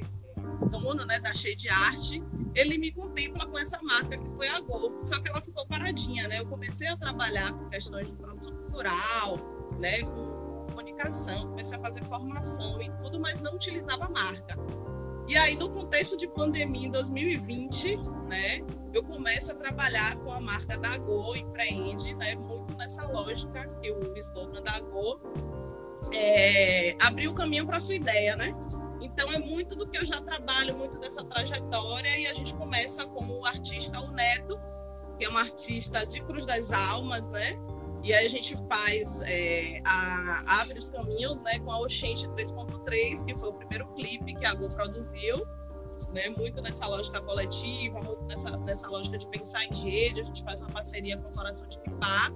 dono né, da Cheia de Arte, ele me contempla com essa marca que foi a Go, só que ela ficou paradinha, né? Eu comecei a trabalhar com questões de produção cultural, né, com comunicação, comecei a fazer formação e tudo, mas não utilizava a marca. E aí, no contexto de pandemia em 2020, né, eu começo a trabalhar com a marca da Go, empreende, né, muito nessa lógica que o slogan da Go é, abriu o caminho para a sua ideia, né? Então é muito do que eu já trabalho, muito dessa trajetória, e a gente começa com o artista o Neto, que é um artista de Cruz das Almas, né? E aí a gente faz, é, a, abre os caminhos né, com a Oxente 3.3, que foi o primeiro clipe que a Go produziu, né, muito nessa lógica coletiva, muito nessa, nessa lógica de pensar em rede. A gente faz uma parceria com o Coração de Pipá,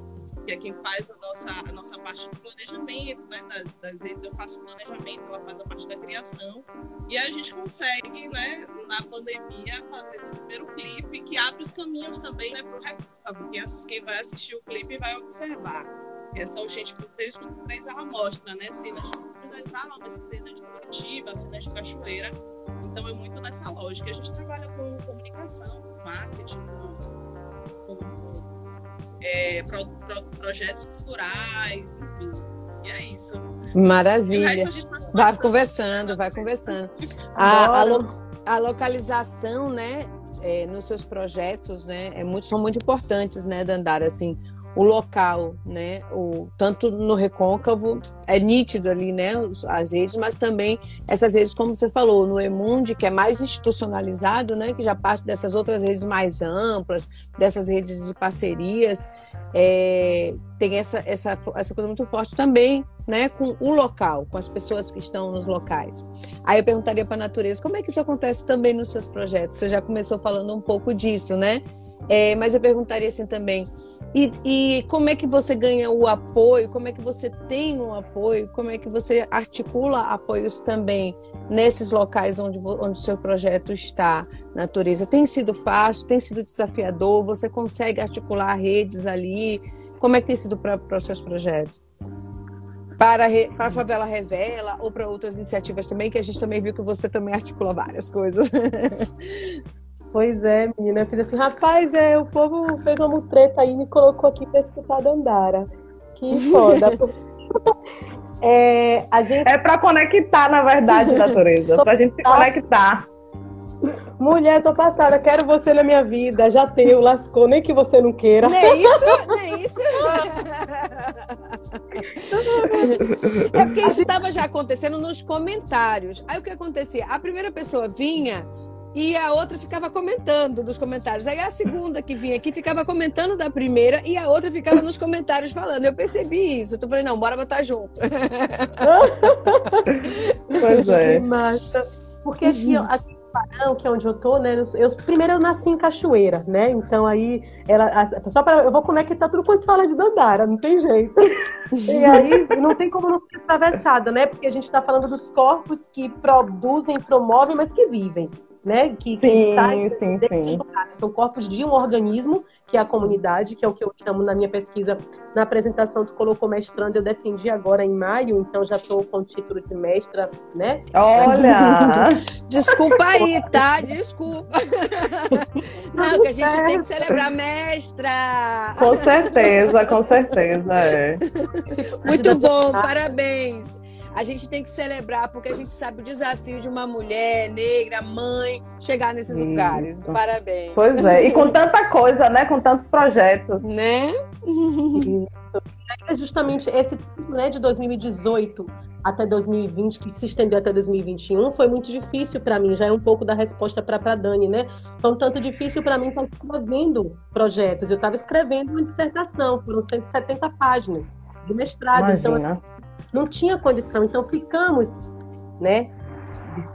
que é quem faz a nossa, a nossa parte de planejamento, né, das, das. Eu faço planejamento, ela faz a parte da criação. E a gente consegue, né, na pandemia, fazer esse primeiro clipe que abre os caminhos também né, para o porque quem vai assistir o clipe vai observar. Essa Urgente por 3 ela mostra, né, cenas de almas, cenas de Curitiba, cenas de Cachoeira. Então é muito nessa lógica. A gente trabalha com comunicação, com marketing, com é, pro, pro, projetos culturais, enfim. E é isso. Maravilha. Vai conversando, vai conversando. A, a, lo, a localização, né, é, nos seus projetos, né, é muito, são muito importantes, né, Dandara, assim, o local, né? O, tanto no recôncavo, é nítido ali, né? As redes, mas também essas redes, como você falou, no Emundi, que é mais institucionalizado, né? Que já parte dessas outras redes mais amplas, dessas redes de parcerias. É, tem essa, essa, essa coisa muito forte também, né, com o local, com as pessoas que estão nos locais. Aí eu perguntaria para a natureza, como é que isso acontece também nos seus projetos? Você já começou falando um pouco disso, né? É, mas eu perguntaria assim também, e, e, como é que você ganha o apoio? Como é que você tem um apoio? Como é que você articula apoios também nesses locais onde, onde o seu projeto está, natureza? Tem sido fácil? Tem sido desafiador? Você consegue articular redes ali? Como é que tem sido para os seus projetos? Para, para a Favela Revela ou para outras iniciativas também, que a gente também viu que você também articula várias coisas. Pois é, menina. Eu fiz assim, rapaz, é, o povo fez uma mutreta aí e me colocou aqui para escutar a Dandara. Que foda. é, a gente... é para conectar, na verdade, natureza. para a gente se conectar. Mulher, tô passada, quero você na minha vida. Já tenho, lascou, nem que você não queira. Nem isso, nem isso. é porque isso estava já acontecendo nos comentários. Aí o que acontecia? A primeira pessoa vinha e a outra ficava comentando nos comentários. Aí a segunda que vinha aqui ficava comentando da primeira e a outra ficava nos comentários falando. Eu percebi isso. Eu falei, não, bora botar junto. pois é. Massa. Porque aqui, aqui em Parão, que é onde eu tô, né? Eu, primeiro eu nasci em Cachoeira, né? Então aí ela. Só para eu vou conectar tudo quando se fala de Dandara, não tem jeito. E aí não tem como não ser atravessada, né? Porque a gente está falando dos corpos que produzem, promovem, mas que vivem né? Que, sim, que sim, sim. São corpos de um organismo, que é a comunidade, que é o que eu chamo na minha pesquisa, na apresentação tu colocou mestrando, eu defendi agora em maio, então já estou com o título de mestra, né? Olha! Desculpa aí, tá? Desculpa. Não, que a gente tem que celebrar mestra. Com certeza, com certeza, é. Muito bom, parabéns a gente tem que celebrar porque a gente sabe o desafio de uma mulher negra, mãe, chegar nesses Isso. lugares. Parabéns. Pois é, e com tanta coisa, né? Com tantos projetos. Né? É justamente esse né, de 2018 até 2020, que se estendeu até 2021, foi muito difícil para mim. Já é um pouco da resposta para a Dani, né? Foi um tanto difícil para mim estar escrevendo projetos. Eu estava escrevendo uma dissertação, foram 170 páginas de mestrado. Então, Imagina. Então, não tinha condição, então ficamos, né,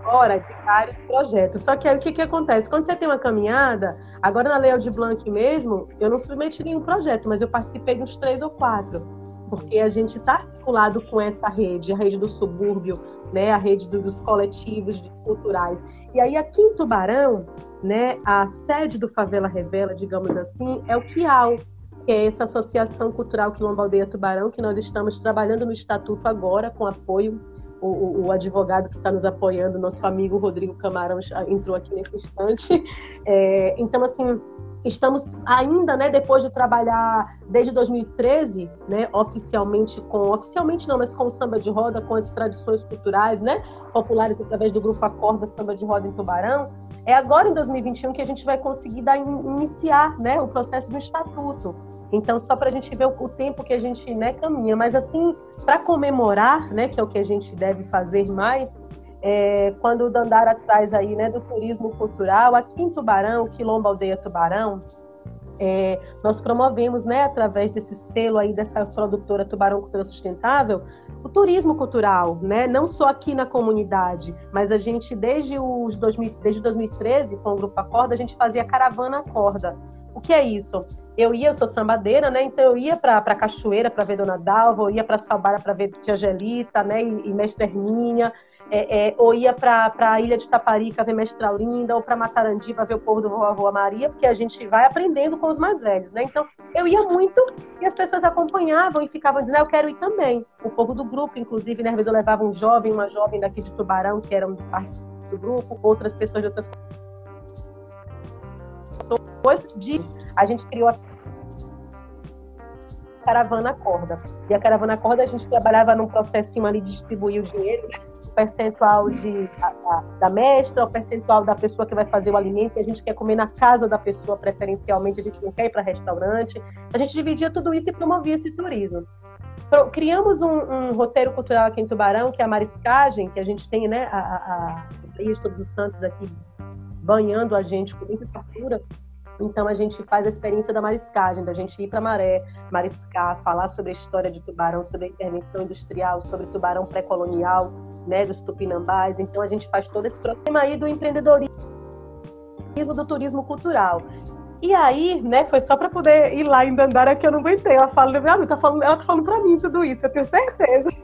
fora de vários projetos. Só que aí o que, que acontece? Quando você tem uma caminhada, Agora, na Lei de Blanc mesmo, eu não submeti nenhum projeto, mas eu participei de uns três ou quatro, porque a gente está articulado com essa rede, a rede do subúrbio, né, a rede do, dos coletivos culturais. E aí, aqui em Tubarão, né, a sede do Favela Revela, digamos assim, é o QIAL, que é essa Associação Cultural Quilombo Aldeia Tubarão, que nós estamos trabalhando no estatuto agora, com apoio o, o, advogado que está nos apoiando, nosso amigo Rodrigo Camarão, entrou aqui nesse instante. É, então, assim, estamos ainda, né, depois de trabalhar desde 2013, né, oficialmente com, oficialmente não, mas com o samba de roda, com as tradições culturais, né, populares através do grupo Acorda Samba de Roda em Tubarão, é agora em 2021 que a gente vai conseguir dar, iniciar, né, o processo do estatuto. Então, só para a gente ver o, tempo que a gente né, caminha. Mas, assim, para comemorar, né, que é o que a gente deve fazer mais, é, quando o Dandara traz aí né, do turismo cultural, aqui em Tubarão, Quilombo Aldeia Tubarão, é, nós promovemos, né, através desse selo aí dessa produtora Tubarão Cultura Sustentável, o turismo cultural, né, não só aqui na comunidade, mas a gente desde os 2000, desde 2013 com o grupo Acorda a gente fazia caravana Acorda. O que é isso? eu ia, eu sou sambadeira, né? Então eu ia para a Cachoeira para ver Dona Dalva, eu ia para Salbara para ver Tia Gelita, né? E, e Mestre Hermínia, é, é, ou ia para a Ilha de Taparica ver Mestre Aulinda, ou para Matarandi para ver o povo do Rua Rua Maria, porque a gente vai aprendendo com os mais velhos, né? Então eu ia muito e as pessoas acompanhavam e ficavam dizendo, ah, eu quero ir também. O povo do grupo, inclusive, né? Às vezes eu levava um jovem, uma jovem daqui de Tubarão, que eram parte do grupo, outras pessoas de outras depois de a gente criou a caravana corda. E a caravana corda a gente trabalhava num processinho ali de distribuir o dinheiro, né? o percentual de, a, a, da mestra, o percentual da pessoa que vai fazer o alimento, a gente quer comer na casa da pessoa preferencialmente, a gente não quer ir para restaurante. A gente dividia tudo isso e promovia esse turismo. Criamos um, um, roteiro cultural aqui em Tubarão, que é a mariscagem, que a gente tem, né, a, a, a Todos os Santos aqui banhando a gente com muita fartura. Então a gente faz a experiência da mariscagem, da gente ir para maré, mariscar, falar sobre a história de tubarão, sobre a intervenção industrial, sobre tubarão pré-colonial, né, dos tupinambás. Então a gente faz todo esse problema aí do empreendedorismo do turismo cultural. E aí, né, foi só para poder ir lá em Dandara que eu não aguentei. Ela fala, ela tá falando, ela tá falando para mim tudo isso, eu tenho certeza.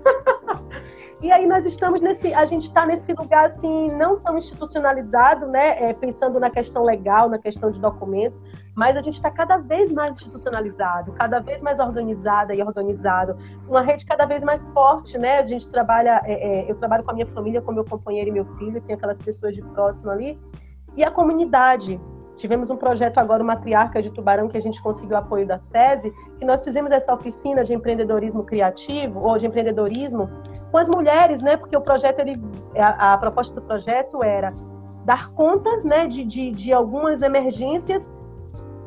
E aí nós estamos nesse, a gente está nesse lugar assim não tão institucionalizado, né? É, pensando na questão legal, na questão de documentos, mas a gente está cada vez mais institucionalizado, cada vez mais organizada e organizado, uma rede cada vez mais forte, né? A gente trabalha, é, é, eu trabalho com a minha família, com meu companheiro e meu filho, tem aquelas pessoas de próximo ali, e a comunidade, Tivemos um projeto agora, o Matriarca de Tubarão, que a gente conseguiu apoio da SESI, que nós fizemos essa oficina de empreendedorismo criativo, ou de empreendedorismo, com as mulheres, né? Porque o projeto, ele, a, a proposta do projeto era dar conta né, de, de, de algumas emergências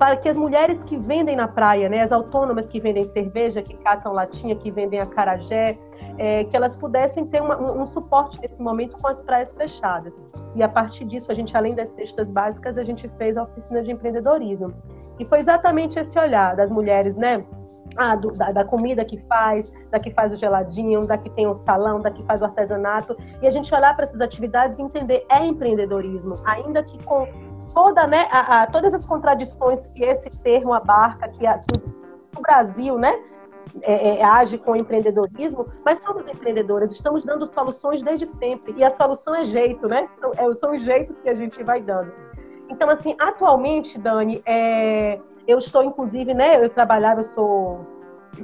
para que as mulheres que vendem na praia, né, as autônomas que vendem cerveja, que catam latinha, que vendem acarajé, é, que elas pudessem ter uma, um, suporte nesse momento com as praias fechadas. E a partir disso, a gente, além das cestas básicas, a gente fez a oficina de empreendedorismo. E foi exatamente esse olhar das mulheres, né? Ah, do, da, da, comida que faz, da que faz o geladinho, da que tem o salão, da que faz o artesanato, e a gente olhar para essas atividades e entender é empreendedorismo, ainda que com toda, né, a, a, todas as contradições que esse termo abarca, que, a, que o Brasil, né, é, é, age com empreendedorismo, mas somos empreendedoras, estamos dando soluções desde sempre, e a solução é jeito, né? São, é, são os jeitos que a gente vai dando. Então, assim, atualmente, Dani, é, eu estou, inclusive, né, eu trabalhava, eu sou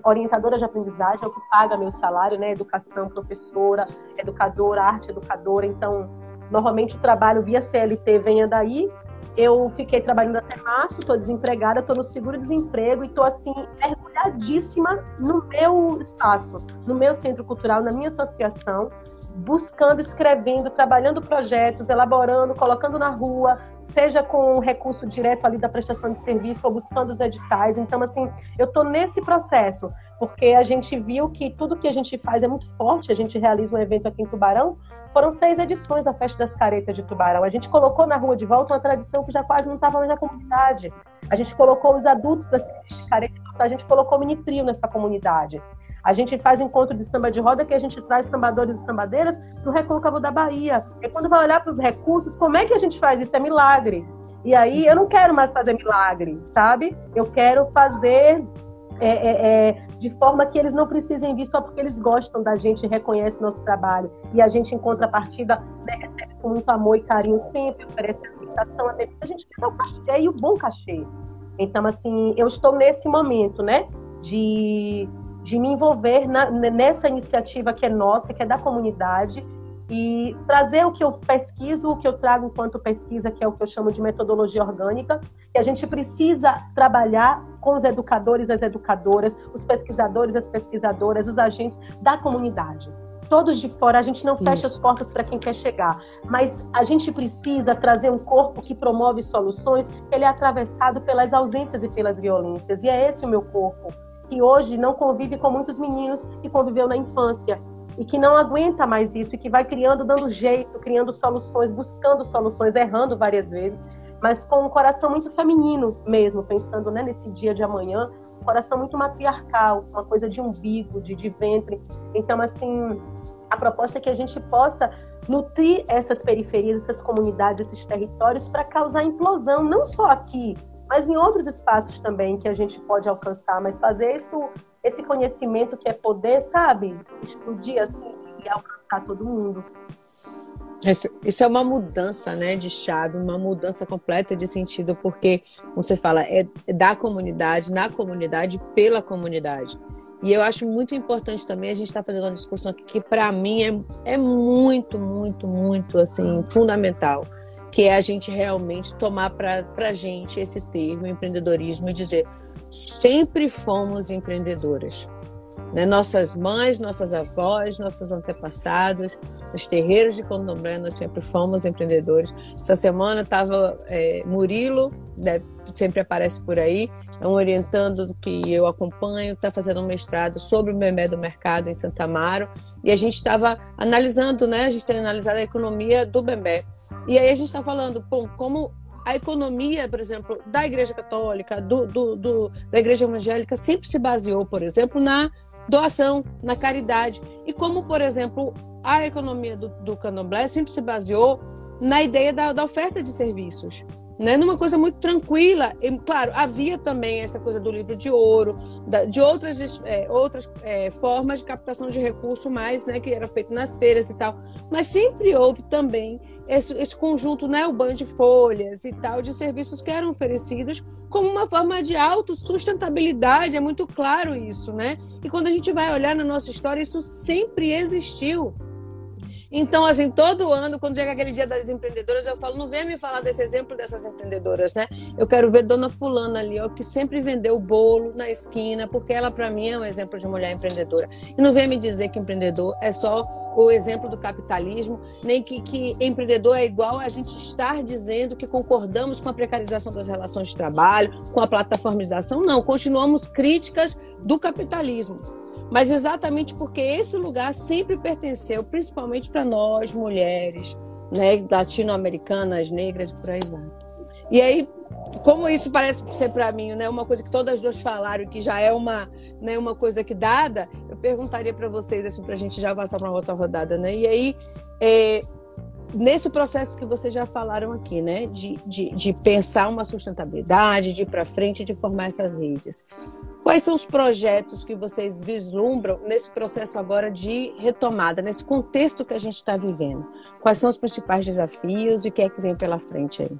orientadora de aprendizagem, é o que paga meu salário, né, educação, professora, educadora, arte educadora, então Normalmente o trabalho via CLT venha daí. Eu fiquei trabalhando até março, estou desempregada, estou no seguro-desemprego e estou assim, mergulhadíssima no meu espaço, no meu centro cultural, na minha associação, buscando, escrevendo, trabalhando projetos, elaborando, colocando na rua, seja com recurso direto ali da prestação de serviço ou buscando os editais. Então, assim, eu estou nesse processo, porque a gente viu que tudo que a gente faz é muito forte. A gente realiza um evento aqui em Tubarão, foram seis edições da Festa das Caretas de Tubarão. A gente colocou na rua de volta uma tradição que já quase não estava mais na comunidade. A gente colocou os adultos das caretas, a gente colocou mini trio nessa comunidade. A gente faz encontro de samba de roda que a gente traz sambadores e sambadeiras do recôncavo da Bahia. E quando vai olhar para os recursos, como é que a gente faz isso? É milagre. E aí eu não quero mais fazer milagre, sabe? Eu quero fazer é, é, é, de forma que eles não precisem vir só porque eles gostam da gente e reconhecem nosso trabalho. E a gente, em contrapartida, né, recebe com muito amor e carinho sempre, oferece aceitação, até a gente quer o cachê e o bom cachê. Então, assim, eu estou nesse momento, né, de, de me envolver na, nessa iniciativa que é nossa, que é da comunidade, e trazer o que eu pesquiso, o que eu trago enquanto pesquisa, que é o que eu chamo de metodologia orgânica, que a gente precisa trabalhar com os educadores, as educadoras, os pesquisadores, as pesquisadoras, os agentes da comunidade. Todos de fora, a gente não fecha Isso. as portas para quem quer chegar, mas a gente precisa trazer um corpo que promove soluções, que ele é atravessado pelas ausências e pelas violências, e é esse o meu corpo, que hoje não convive com muitos meninos que conviveu na infância, e que não aguenta mais isso e que vai criando, dando jeito, criando soluções, buscando soluções, errando várias vezes, mas com um coração muito feminino mesmo, pensando né, nesse dia de amanhã, um coração muito matriarcal, uma coisa de umbigo, de, de ventre. Então, assim, a proposta é que a gente possa nutrir essas periferias, essas comunidades, esses territórios para causar implosão, não só aqui, mas em outros espaços também que a gente pode alcançar, mas fazer isso esse conhecimento que é poder, sabe? Explodir assim e alcançar todo mundo. Isso é uma mudança, né, de chave, uma mudança completa de sentido, porque, como você fala, é da comunidade, na comunidade, pela comunidade. E eu acho muito importante também a gente estar tá fazendo uma discussão aqui que, para mim, é, é muito, muito, muito, assim, fundamental, que é a gente realmente tomar para a gente esse termo, empreendedorismo, e dizer sempre fomos empreendedoras. Né? Nossas mães, nossas avós, nossos antepassados, nos terreiros de candomblé, nós sempre fomos empreendedores. Essa semana estava é, Murilo, né, sempre aparece por aí, é um orientando que eu acompanho, está fazendo um mestrado sobre o memé do mercado em Santa Amaro, e a gente estava analisando, né, a gente tem analisado a economia do bebê. E aí a gente está falando, bom, como a economia, por exemplo, da Igreja Católica, do, do, do, da Igreja Evangélica, sempre se baseou, por exemplo, na doação, na caridade. E como, por exemplo, a economia do, do candomblé sempre se baseou na ideia da, da oferta de serviços né, numa coisa muito tranquila. E, claro, havia também essa coisa do livro de ouro, da, de outras, é, outras é, formas de captação de recurso mais, né, que era feito nas feiras e tal. Mas sempre houve também esse, esse conjunto, né, o banho de folhas e tal, de serviços que eram oferecidos como uma forma de autossustentabilidade, é muito claro isso, né? E quando a gente vai olhar na nossa história, isso sempre existiu. Então, assim, todo ano, quando chega aquele dia das empreendedoras, eu falo, não venha me falar desse exemplo dessas empreendedoras, né? Eu quero ver Dona Fulana ali, ó, que sempre vendeu bolo na esquina, porque ela, para mim, é um exemplo de mulher empreendedora. E não venha me dizer que empreendedor é só o exemplo do capitalismo, nem que, que empreendedor é igual a gente estar dizendo que concordamos com a precarização das relações de trabalho, com a plataformização. Não, continuamos críticas do capitalismo mas exatamente porque esse lugar sempre pertenceu, principalmente para nós, mulheres, né, latino-americanas, negras e por aí vai. E aí, como isso parece ser para mim, né, uma coisa que todas as duas falaram que já é uma, né, uma coisa que dada, eu perguntaria para vocês assim para a gente já passar para uma outra rodada, né? E aí, é, nesse processo que vocês já falaram aqui, né, de, de, de pensar uma sustentabilidade, de ir para frente, de formar essas redes. Quais são os projetos que vocês vislumbram nesse processo agora de retomada, nesse contexto que a gente está vivendo? Quais são os principais desafios e o que é que vem pela frente aí?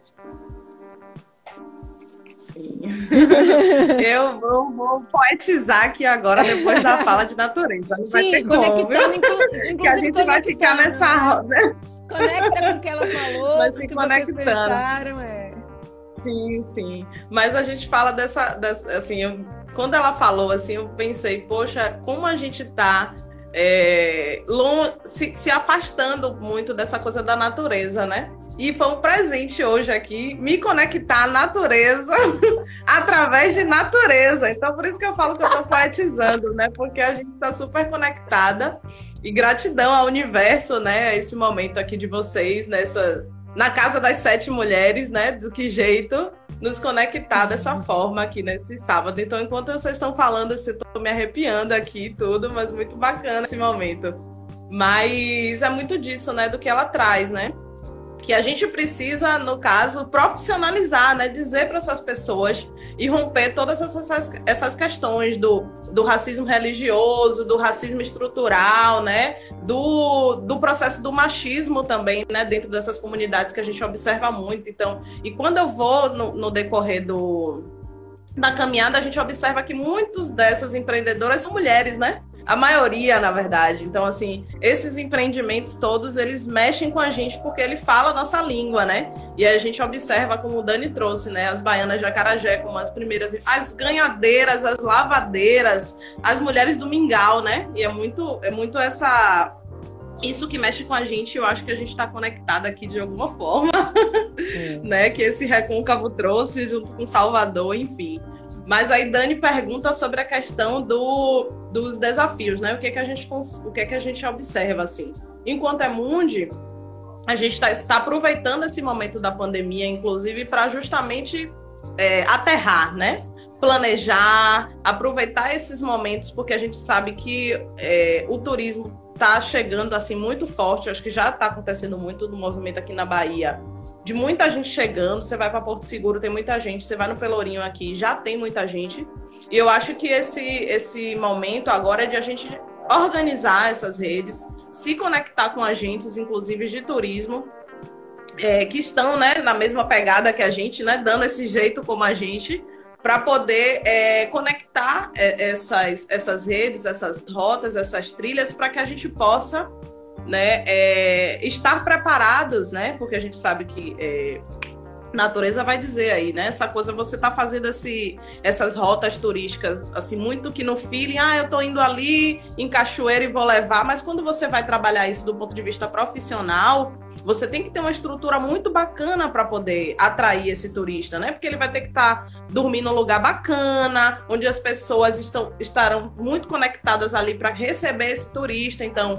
Sim. Eu vou, vou, poetizar aqui agora, depois da fala de natureza. Não Sim, conectando, inclusive, que a gente vai ficar nessa roda. Conecta com o que ela falou, Mas o que vocês pensaram. É. Sim, sim. Mas a gente fala dessa, dessa assim, eu quando ela falou assim, eu pensei, poxa, como a gente está é, se, se, afastando muito dessa coisa da natureza, né? E foi um presente hoje aqui me conectar à natureza através de natureza. Então, por isso que eu falo que eu estou poetizando, né? Porque a gente está super conectada. E gratidão ao universo, né? A esse momento aqui de vocês, nessa na casa das sete mulheres, né? Do que jeito nos conectar dessa forma aqui nesse sábado. Então, enquanto vocês estão falando, eu estou me arrepiando aqui e tudo, mas muito bacana esse momento. Mas é muito disso, né? Do que ela traz, né? que a gente precisa, no caso, profissionalizar, né? Dizer para essas pessoas e romper todas essas, essas questões do, do racismo religioso, do racismo estrutural, né? Do, do processo do machismo também, né? Dentro dessas comunidades que a gente observa muito. Então, e quando eu vou no, no decorrer do, da caminhada, a gente observa que muitos dessas empreendedoras são mulheres, né? A maioria, na verdade. Então, assim, esses empreendimentos todos, eles mexem com a gente porque ele fala a nossa língua, né? E a gente observa, como o Dani trouxe, né? As baianas de Acarajé como as primeiras, as ganhadeiras, as lavadeiras, as mulheres do mingau, né? E é muito, é muito essa isso que mexe com a gente, eu acho que a gente está conectado aqui de alguma forma, né? Que esse recôncavo trouxe junto com Salvador, enfim. Mas aí Dani pergunta sobre a questão do, dos desafios, né? O que, é que a gente o que, é que a gente observa assim? Enquanto é Mundi, a gente está tá aproveitando esse momento da pandemia, inclusive, para justamente é, aterrar, né? Planejar, aproveitar esses momentos, porque a gente sabe que é, o turismo está chegando assim muito forte. Acho que já está acontecendo muito no movimento aqui na Bahia de muita gente chegando. Você vai para Porto Seguro, tem muita gente. Você vai no Pelourinho aqui, já tem muita gente. E eu acho que esse, esse momento agora é de a gente organizar essas redes, se conectar com agentes, inclusive de turismo, é, que estão né, na mesma pegada que a gente, né, dando esse jeito como a gente, para poder é, conectar é, essas, essas redes, essas rotas, essas trilhas, para que a gente possa né, é, estar preparados, né, porque a gente sabe que é, natureza vai dizer aí, né, essa coisa você tá fazendo esse, essas rotas turísticas, assim, muito que no feeling, ah, eu tô indo ali em Cachoeira e vou levar, mas quando você vai trabalhar isso do ponto de vista profissional, você tem que ter uma estrutura muito bacana para poder atrair esse turista, né? Porque ele vai ter que estar tá dormindo num lugar bacana, onde as pessoas estão, estarão muito conectadas ali para receber esse turista. Então,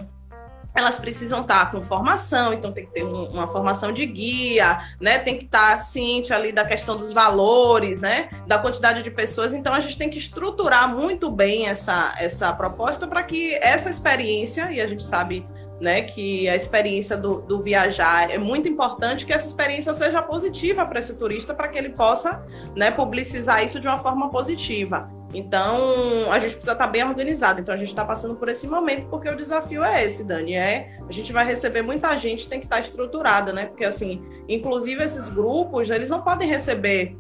elas precisam estar com formação, então tem que ter um, uma formação de guia, né? Tem que estar ciente ali da questão dos valores, né? Da quantidade de pessoas. Então a gente tem que estruturar muito bem essa, essa proposta para que essa experiência, e a gente sabe né, que a experiência do, do, viajar é muito importante que essa experiência seja positiva para esse turista, para que ele possa né, publicizar isso de uma forma positiva. Então, a gente precisa estar bem organizado. Então, a gente está passando por esse momento, porque o desafio é esse, Dani. É, a gente vai receber muita gente, tem que estar estruturada, né? Porque, assim, inclusive esses grupos, eles não podem receber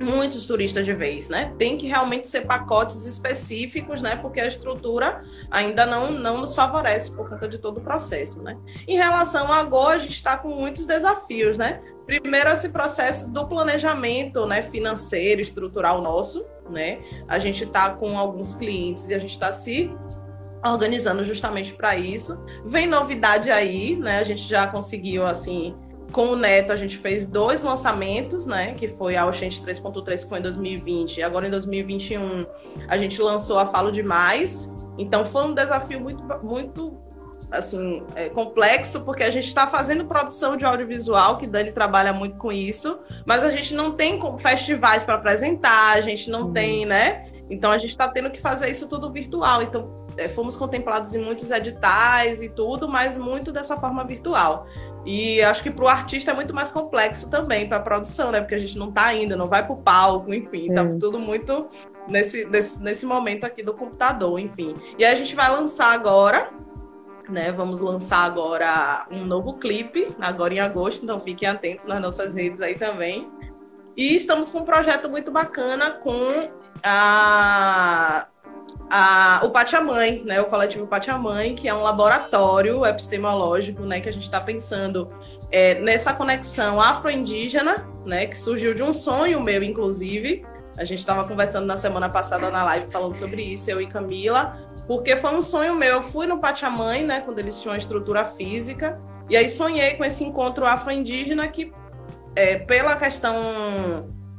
muitos turistas de vez, né? Tem que realmente ser pacotes específicos, né? Porque a estrutura ainda não, não nos favorece por conta de todo o processo, né? Em relação a Go, a gente está com muitos desafios, né? Primeiro, esse processo do planejamento né, financeiro, estrutural nosso, né? A gente está com alguns clientes e a gente está se organizando justamente para isso. Vem novidade aí, né? A gente já conseguiu, assim, com o Neto, a gente fez dois lançamentos, né? Que foi a Oxente 3.3, que foi em 2020, e agora em 2021 a gente lançou a Falo Demais. Então foi um desafio muito, muito assim, é, complexo, porque a gente está fazendo produção de audiovisual, que Dani trabalha muito com isso, mas a gente não tem festivais para apresentar, a gente não uhum. tem, né? Então a gente está tendo que fazer isso tudo virtual. Então é, fomos contemplados em muitos editais e tudo, mas muito dessa forma virtual. E acho que para o artista é muito mais complexo também, para a produção, né? Porque a gente não está ainda, não vai para o palco, enfim, está tudo muito nesse, nesse, nesse momento aqui do computador, enfim. E aí a gente vai lançar agora, né? Vamos lançar agora um novo clipe, agora em agosto, então fiquem atentos nas nossas redes aí também. E estamos com um projeto muito bacana com a a, o Patiamãe, né, o coletivo Patiamãe, que é um laboratório epistemológico, né, que a gente está pensando é, nessa conexão afro-indígena, né, que surgiu de um sonho meu, inclusive. A gente estava conversando na semana passada na live falando sobre isso, eu e Camila, porque foi um sonho meu. Eu fui no Patiamãe, né, quando eles tinham uma estrutura física, e aí sonhei com esse encontro afro-indígena que, é, pela questão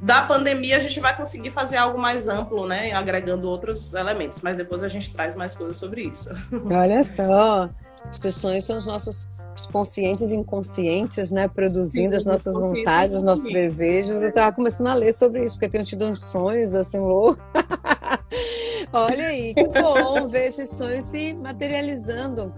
da pandemia a gente vai conseguir fazer algo mais amplo, né? Agregando outros elementos. Mas depois a gente traz mais coisas sobre isso. Olha só, as pessoas são os nossos conscientes e inconscientes, né? Produzindo Sim, as nossas vontades, os nossos desejos. Eu estava começando a ler sobre isso, porque eu tenho tido uns sonhos assim loucos. Olha aí, que bom ver esses sonhos se materializando.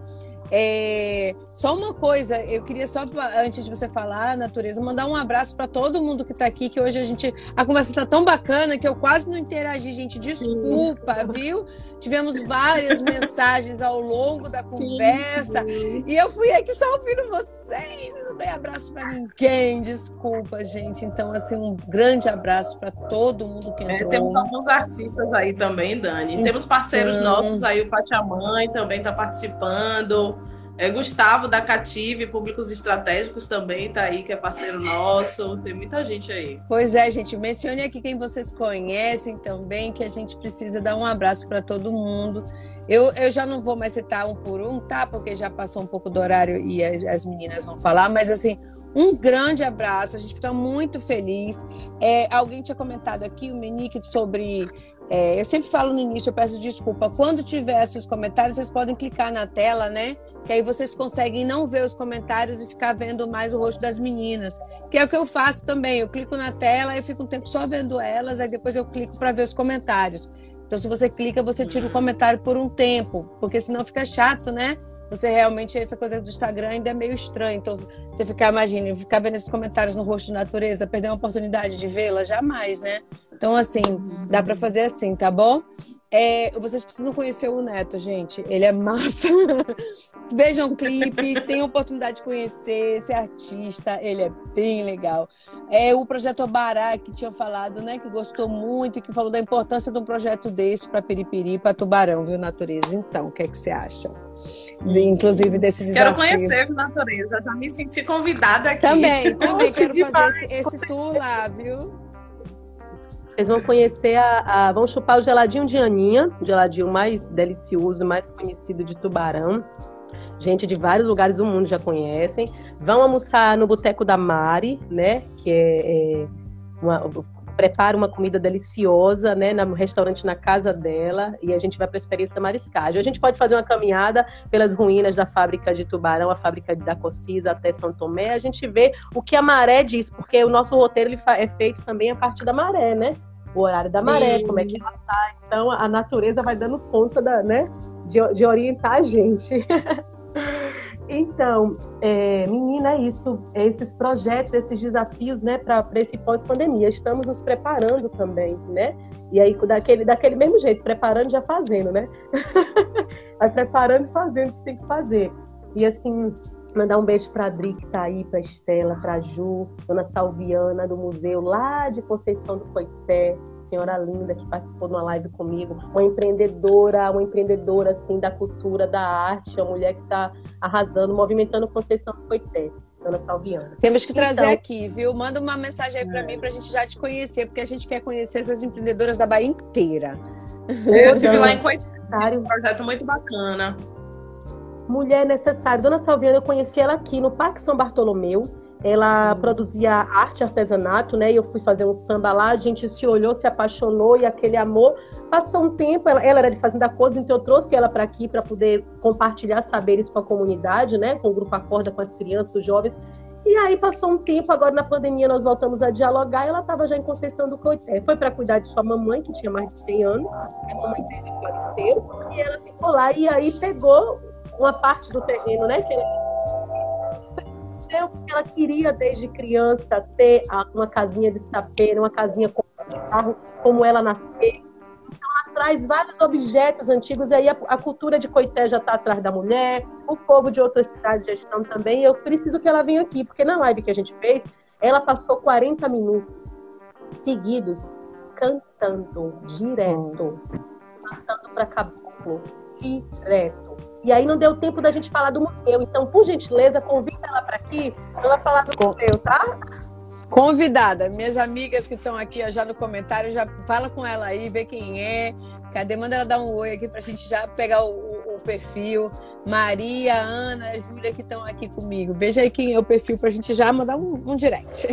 É, só uma coisa, eu queria só, antes de você falar, natureza, mandar um abraço para todo mundo que está aqui, que hoje a gente. A conversa está tão bacana que eu quase não interagi, gente. Desculpa, sim. viu? Tivemos várias mensagens ao longo da conversa. Sim. E eu fui aqui só ouvindo vocês. Não dei abraço para ninguém. Desculpa, gente. Então, assim, um grande abraço para todo mundo que é, entrou. É, temos alguns artistas aí também, Dani. Então... Temos parceiros nossos aí, o Pachamãe também está participando. É, Gustavo da Cative, Públicos Estratégicos também está aí, que é parceiro nosso. Tem muita gente aí. Pois é, gente. Mencione aqui quem vocês conhecem também, que a gente precisa dar um abraço para todo mundo. Eu, eu já não vou mais citar um por um, tá? Porque já passou um pouco do horário e as, as meninas vão falar, mas assim, um grande abraço, a gente fica muito feliz. É, alguém tinha comentado aqui, o Menique, sobre é, eu sempre falo no início, eu peço desculpa. Quando tiver esses comentários, vocês podem clicar na tela, né? Que aí vocês conseguem não ver os comentários e ficar vendo mais o rosto das meninas. Que é o que eu faço também. Eu clico na tela, eu fico um tempo só vendo elas, aí depois eu clico para ver os comentários. Então, se você clica, você tira o comentário por um tempo, porque senão fica chato, né? Você realmente, essa coisa do Instagram ainda é meio estranha. Então, você ficar, imagine, ficar vendo esses comentários no rosto de natureza, perder uma oportunidade de vê-la, jamais, né? Então, assim, dá para fazer assim, tá bom? É, vocês precisam conhecer o Neto, gente. Ele é massa. Vejam o clipe, tenham oportunidade de conhecer esse artista. Ele é bem legal. É o projeto Obará, que tinha falado, né? Que gostou muito e que falou da importância de um projeto desse para Peripiri, para Tubarão, viu, Natureza? Então, o que é que você acha? De, inclusive desse desafio. Quero conhecer Natureza. Já me senti convidada aqui. Também, também quero fazer esse, esse tour lá, viu? Vocês vão conhecer a, a, Vão chupar o geladinho de Aninha, o geladinho mais delicioso, mais conhecido de Tubarão. Gente de vários lugares do mundo já conhecem. Vão almoçar no Boteco da Mari, né? Que é, é uma, prepara uma comida deliciosa, né, no restaurante na casa dela, e a gente vai para a experiência da mariscagem. A gente pode fazer uma caminhada pelas ruínas da fábrica de Tubarão, a fábrica da Cocisa até São Tomé, a gente vê o que a maré diz, porque o nosso roteiro ele é feito também a partir da maré, né? O horário da Sim. maré, como é que ela tá. Então a natureza vai dando conta da, né, de, de orientar a gente. Então, é, menina, é isso, esses projetos, esses desafios, né, para esse pós-pandemia. Estamos nos preparando também, né? E aí, daquele, daquele mesmo jeito, preparando já fazendo, né? Vai preparando e fazendo o que tem que fazer. E assim, mandar um beijo para a Adri, que está aí, para Estela, para Ju, Dona Salviana, do museu lá de Conceição do Coité, senhora linda que participou de uma live comigo, uma empreendedora, uma empreendedora assim da cultura, da arte, uma mulher que está arrasando, movimentando Conceição do Coité. Dona Salviana. Temos que trazer então, aqui, viu? Manda uma mensagem aí para é. mim para a gente já te conhecer, porque a gente quer conhecer essas empreendedoras da Bahia inteira. Eu estive lá em Coité, um projeto muito bacana. Mulher necessária. Dona Salviana, eu conheci ela aqui no Parque São Bartolomeu ela produzia arte, artesanato, né? E eu fui fazer um samba lá, a gente se olhou, se apaixonou e aquele amor passou um tempo. Ela, ela era de Fazenda Coisa, então eu trouxe ela para aqui para poder compartilhar saberes com a comunidade, né? Com o grupo Acorda, com as crianças, os jovens. E aí passou um tempo, agora na pandemia nós voltamos a dialogar. Ela estava já em Conceição do Coité. Foi para cuidar de sua mamãe, que tinha mais de 100 anos. A mamãe dele faleceu. E ela ficou lá. E aí pegou uma parte do terreno, né? Que ele porque ela queria desde criança ter uma casinha de sapeira, uma casinha com carro, como ela nasceu. Então ela traz vários objetos antigos, e aí a, a cultura de Coité já está atrás da mulher, o povo de outras cidades já estão também. E eu preciso que ela venha aqui, porque na live que a gente fez, ela passou 40 minutos seguidos cantando direto, cantando para caboclo direto e aí não deu tempo da gente falar do museu. Então, por gentileza, convida ela para aqui para ela falar do Com... museu, tá? Convidada, minhas amigas que estão aqui ó, já no comentário, já fala com ela aí, vê quem é. Cadê? Manda ela dar um oi aqui para a gente já pegar o, o, perfil. Maria, Ana, Júlia que estão aqui comigo. Veja aí quem é o perfil para a gente já mandar um, um direct.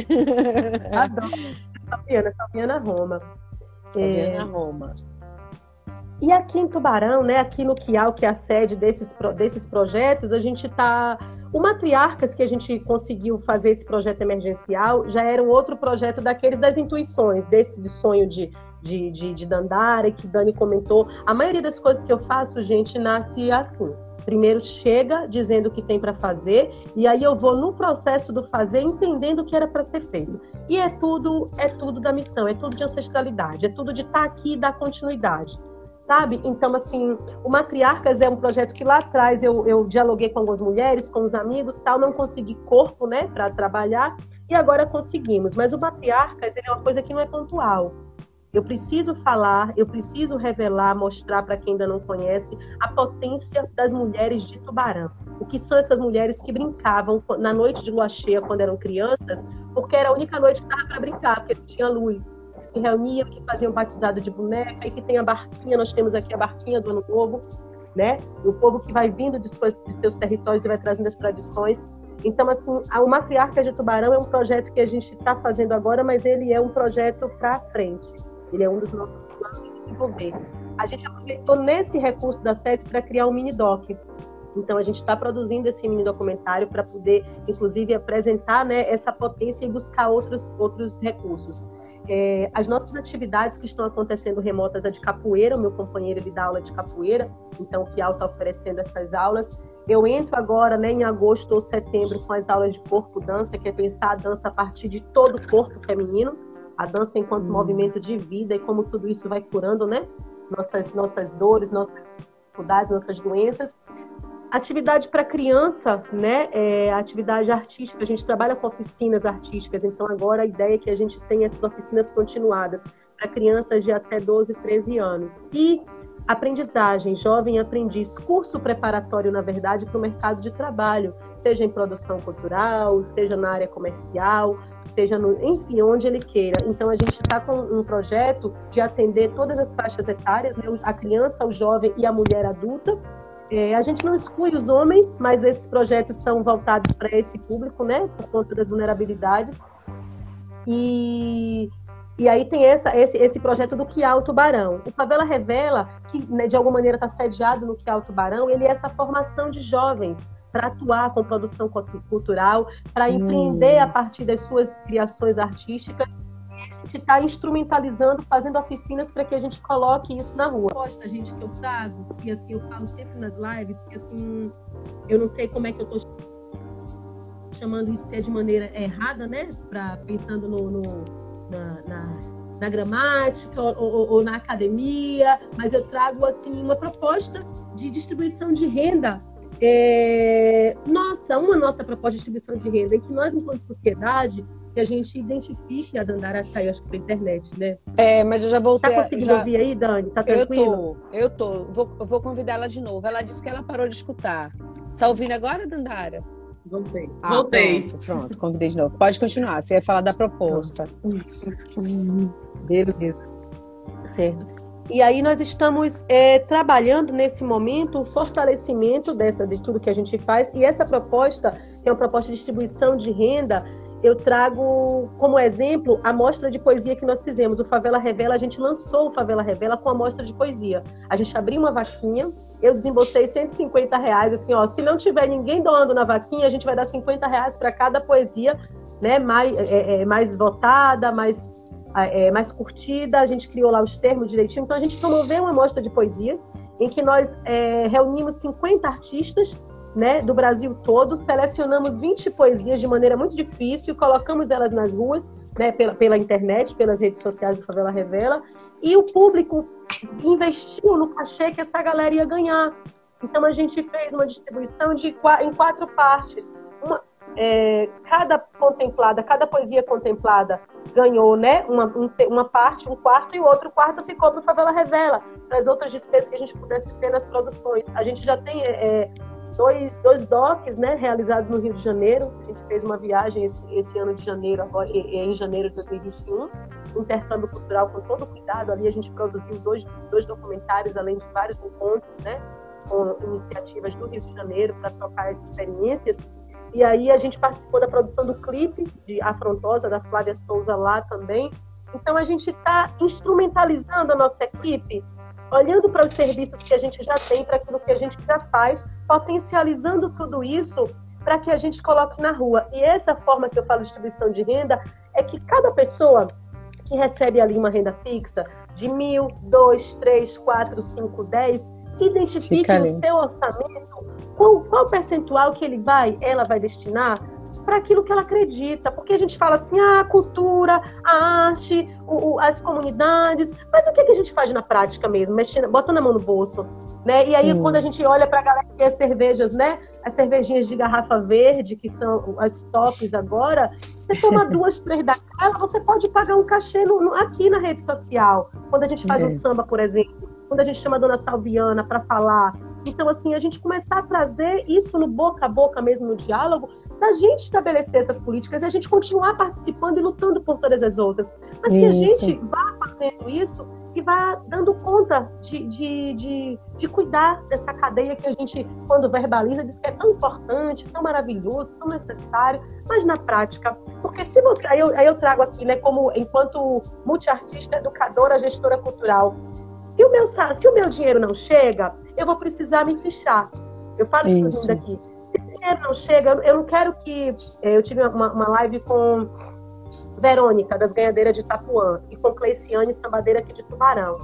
Adoro. Fabiana, Fabiana Roma. Fabiana é... Roma. E aqui em Tubarão, né, aqui no Quial, que é a sede desses, desses projetos, a gente está. O Matriarcas, que a gente conseguiu fazer esse projeto emergencial, já era um outro projeto daqueles das intuições, desse de sonho de, de, de, de Dandara, que Dani comentou. A maioria das coisas que eu faço, gente, nasce assim. primeiro chega dizendo o que tem para fazer e aí eu vou no processo do fazer entendendo o que era para ser feito. E é tudo, é tudo da missão, é tudo de ancestralidade, é tudo de estar tá aqui e dar continuidade. Sabe? Então, assim, o Matriarcas é um projeto que lá atrás eu, eu dialoguei com algumas mulheres, com os amigos, tal, não consegui corpo, né, para trabalhar, e agora conseguimos. Mas o Matriarcas, ele é uma coisa que não é pontual eu preciso falar, eu preciso revelar, mostrar para quem ainda não conhece a potência das mulheres de Tubarão. O que são essas mulheres que brincavam na noite de lua cheia quando eram crianças, porque era a única noite que dava para brincar, porque não tinha luz. Que se reuniam, que faziam batizado de boneca e que tem a barquinha, nós temos aqui a barquinha do Ano Novo, né? O povo que vai vindo de, suas, de seus territórios e vai trazendo as tradições. Então, assim, o Matriarca de Tubarão é um projeto que a gente está fazendo agora, mas ele é um projeto para frente ele é um dos nossos planos de desenvolver. A gente aproveitou nesse recurso da SETS para criar um mini doc. Então a gente está produzindo esse mini documentário para poder, inclusive, apresentar né, essa potência e buscar outros, outros recursos. É, as nossas atividades que estão acontecendo remotas é de capoeira, o meu companheiro ele dá aula de capoeira, então que está oferecendo essas aulas. Eu entro agora né, em agosto ou setembro com as aulas de corpo dança, que é pensar a dança a partir de todo o corpo feminino a dança enquanto hum. movimento de vida e como tudo isso vai curando, né? Nossas, nossas dores, nossas dificuldades, nossas doenças. Atividade para criança, né? É, atividade artística, a gente trabalha com oficinas artísticas, então agora a ideia é que a gente tenha essas oficinas continuadas para crianças de até 12, 13 anos. E aprendizagem, jovem aprendiz, curso preparatório, na verdade, para o mercado de trabalho, seja em produção cultural, seja na área comercial, seja no, enfim, onde ele queira. Então a gente está com um projeto de atender todas as faixas etárias, né? a criança, o jovem e a mulher adulta. É, a gente não exclui os homens, mas esses projetos são voltados para esse público, né, por conta das vulnerabilidades. E, e aí tem essa, esse, esse projeto do Que o Tubarão. O Favela Revela, que né, de alguma maneira está sediado no Que o Tubarão, ele é essa formação de jovens para atuar com produção cultural, para hum. empreender a partir das suas criações artísticas. E gente está instrumentalizando, fazendo oficinas para que a gente coloque isso na rua. Gosta, gente, que eu trago, e assim, eu falo sempre nas lives, que assim, eu não sei como é que eu estou chamando isso se é de maneira errada, né? Pra, pensando no, no na, na, na, gramática ou, ou, ou na academia, mas eu trago assim uma proposta de distribuição de renda é, nossa, uma nossa proposta de distribuição de renda é que nós, enquanto sociedade, que a gente identifique a Dandara sair, acho que pela internet, né? É, mas eu já voltei. Tá conseguindo já... ouvir aí, Dani? Tá tranquilo? Eu tô, eu tô. Vou, vou convidar ela de novo. Ela disse que ela parou de escutar. Está ouvindo agora, Dandara? Voltei. Ah, Voltei. Pronto, pronto, convidei de novo. Pode continuar, você ia falar da proposta. Beleza. Certo. E aí nós estamos é, trabalhando nesse momento o fortalecimento dessa, de tudo que a gente faz. E essa proposta, que é uma proposta de distribuição de renda, eu trago como exemplo a mostra de poesia que nós fizemos. O Favela Revela, a gente lançou o Favela Revela com a mostra de poesia. A gente abriu uma vaquinha, eu desembolsei 150 reais, assim, ó, se não tiver ninguém doando na vaquinha, a gente vai dar 50 reais para cada poesia, né, mais, é, é, mais votada, mais é, mais curtida, a gente criou lá os termos direitinho. Então, a gente promoveu uma mostra de poesias em que nós é, reunimos 50 artistas né, do Brasil todo, selecionamos 20 poesias de maneira muito difícil, colocamos elas nas ruas, né, pela, pela internet, pelas redes sociais do Favela Revela, e o público investiu no cachê que essa galera ia ganhar. Então a gente fez uma distribuição de, em quatro partes. Uma, é, cada contemplada, cada poesia contemplada ganhou né, uma, uma parte, um quarto, e o outro quarto ficou para o Favela Revela, para as outras despesas que a gente pudesse ter nas produções. A gente já tem é, é, dois, dois docs né, realizados no Rio de Janeiro. A gente fez uma viagem esse, esse ano de janeiro, agora, em janeiro de 2021, um intercâmbio cultural com todo cuidado. Ali a gente produziu dois, dois documentários, além de vários encontros, né, com iniciativas do Rio de Janeiro para trocar experiências e aí a gente participou da produção do clipe de Afrontosa, da Flávia Souza lá também. Então a gente está instrumentalizando a nossa equipe, olhando para os serviços que a gente já tem, para aquilo que a gente já faz, potencializando tudo isso para que a gente coloque na rua. E essa forma que eu falo de distribuição de renda é que cada pessoa que recebe ali uma renda fixa de mil, dois, três, quatro, cinco, dez, identifique no seu orçamento qual, qual percentual que ele vai, ela vai destinar para aquilo que ela acredita. Porque a gente fala assim, ah, a cultura, a arte, o, o, as comunidades, mas o que, que a gente faz na prática mesmo? Mexendo, botando a mão no bolso. Né? E aí, Sim. quando a gente olha para a galera que as cervejas, né? As cervejinhas de garrafa verde, que são as tops agora, você toma duas, três daquela, você pode pagar um cachê no, no, aqui na rede social. Quando a gente faz é. um samba, por exemplo, quando a gente chama a dona Salviana para falar. Então, assim, a gente começar a trazer isso no boca a boca mesmo, no diálogo, da gente estabelecer essas políticas e a gente continuar participando e lutando por todas as outras. Mas isso. que a gente vá fazendo isso e vá dando conta de, de, de, de, cuidar dessa cadeia que a gente, quando verbaliza, diz que é tão importante, tão maravilhoso, tão necessário, mas na prática. Porque se você. Aí eu, aí eu trago aqui, né, como enquanto multiartista, educadora, gestora cultural. Se o, meu, se o meu dinheiro não chega, eu vou precisar me fichar. Eu falo isso daqui dinheiro não chega, eu não quero que. É, eu tive uma, uma live com Verônica, das ganhadeiras de Itapuã, e com Cleiciane, sambadeira aqui de Tubarão.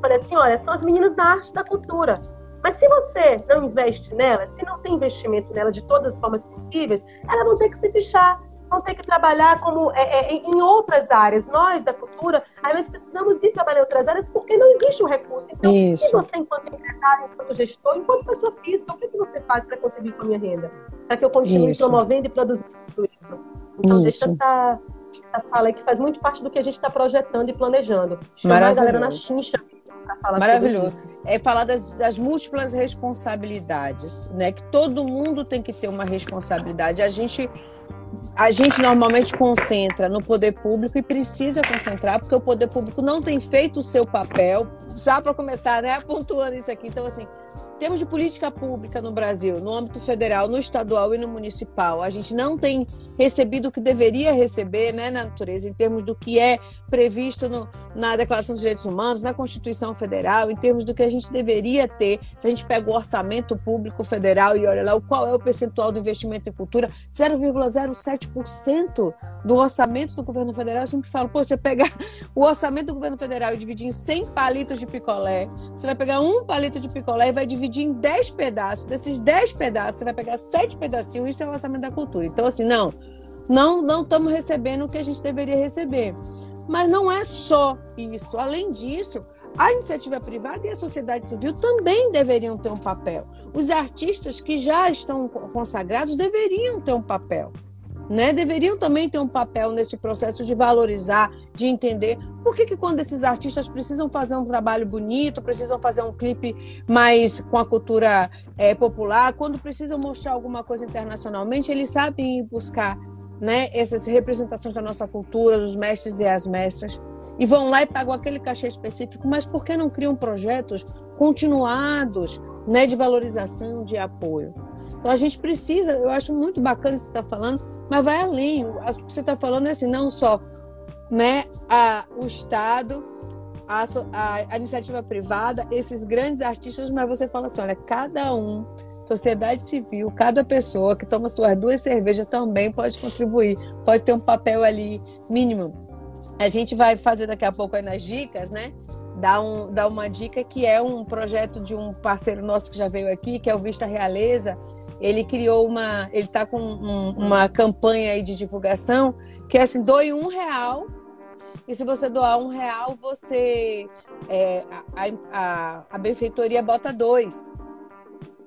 Falei assim: olha, são as meninas da arte da cultura. Mas se você não investe nelas, se não tem investimento nela de todas as formas possíveis, elas vão ter que se fechar vão ter que trabalhar como é, é, em outras áreas. Nós, da cultura, às vezes precisamos ir trabalhar em outras áreas porque não existe o um recurso. Então, Isso. você, enquanto empresário, enquanto gestor, enquanto pessoa física, o que, que você faz para contribuir com a minha renda? Para que eu continue isso. promovendo e produzindo tudo isso. Então, isso. deixa essa, essa fala aí que faz muito parte do que a gente está projetando e planejando. Chamar a galera na chincha Maravilhoso. É falar das, das, múltiplas responsabilidades, né? Que todo mundo tem que ter uma responsabilidade. A gente a gente normalmente concentra no poder público e precisa concentrar, porque o poder público não tem feito o seu papel. Só para começar, né? Pontuando isso aqui. Então, assim, temos de política pública no Brasil, no âmbito federal, no estadual e no municipal, a gente não tem recebido o que deveria receber né, na natureza, em termos do que é previsto no, na Declaração dos Direitos Humanos, na Constituição Federal, em termos do que a gente deveria ter. Se a gente pega o orçamento público federal e olha lá qual é o percentual do investimento em cultura, 0,07% do orçamento do governo federal. Eu sempre falo, pô, você pegar o orçamento do governo federal e dividir em 100 palitos de picolé, você vai pegar um palito de picolé e vai dividir em 10 pedaços. Desses 10 pedaços, você vai pegar 7 pedacinhos, isso é o orçamento da cultura. Então, assim, não não não estamos recebendo o que a gente deveria receber. Mas não é só isso. Além disso, a iniciativa privada e a sociedade civil também deveriam ter um papel. Os artistas que já estão consagrados deveriam ter um papel. Né? Deveriam também ter um papel nesse processo de valorizar, de entender por que, que quando esses artistas precisam fazer um trabalho bonito, precisam fazer um clipe mais com a cultura é, popular, quando precisam mostrar alguma coisa internacionalmente, eles sabem ir buscar né, essas representações da nossa cultura, dos mestres e as mestras, e vão lá e pagam aquele cachê específico, mas por que não criam projetos continuados né, de valorização, de apoio? Então a gente precisa, eu acho muito bacana isso que você está falando, mas vai além. O que você está falando é assim, não só né, a, o Estado, a, a, a iniciativa privada, esses grandes artistas, mas você fala assim, olha, cada um sociedade civil, cada pessoa que toma suas duas cervejas também pode contribuir, pode ter um papel ali mínimo. A gente vai fazer daqui a pouco aí nas dicas, né? Dar, um, dar uma dica que é um projeto de um parceiro nosso que já veio aqui, que é o Vista Realeza. Ele criou uma, ele está com um, uma campanha aí de divulgação que é assim, doe um real e se você doar um real, você é, a, a, a benfeitoria bota dois.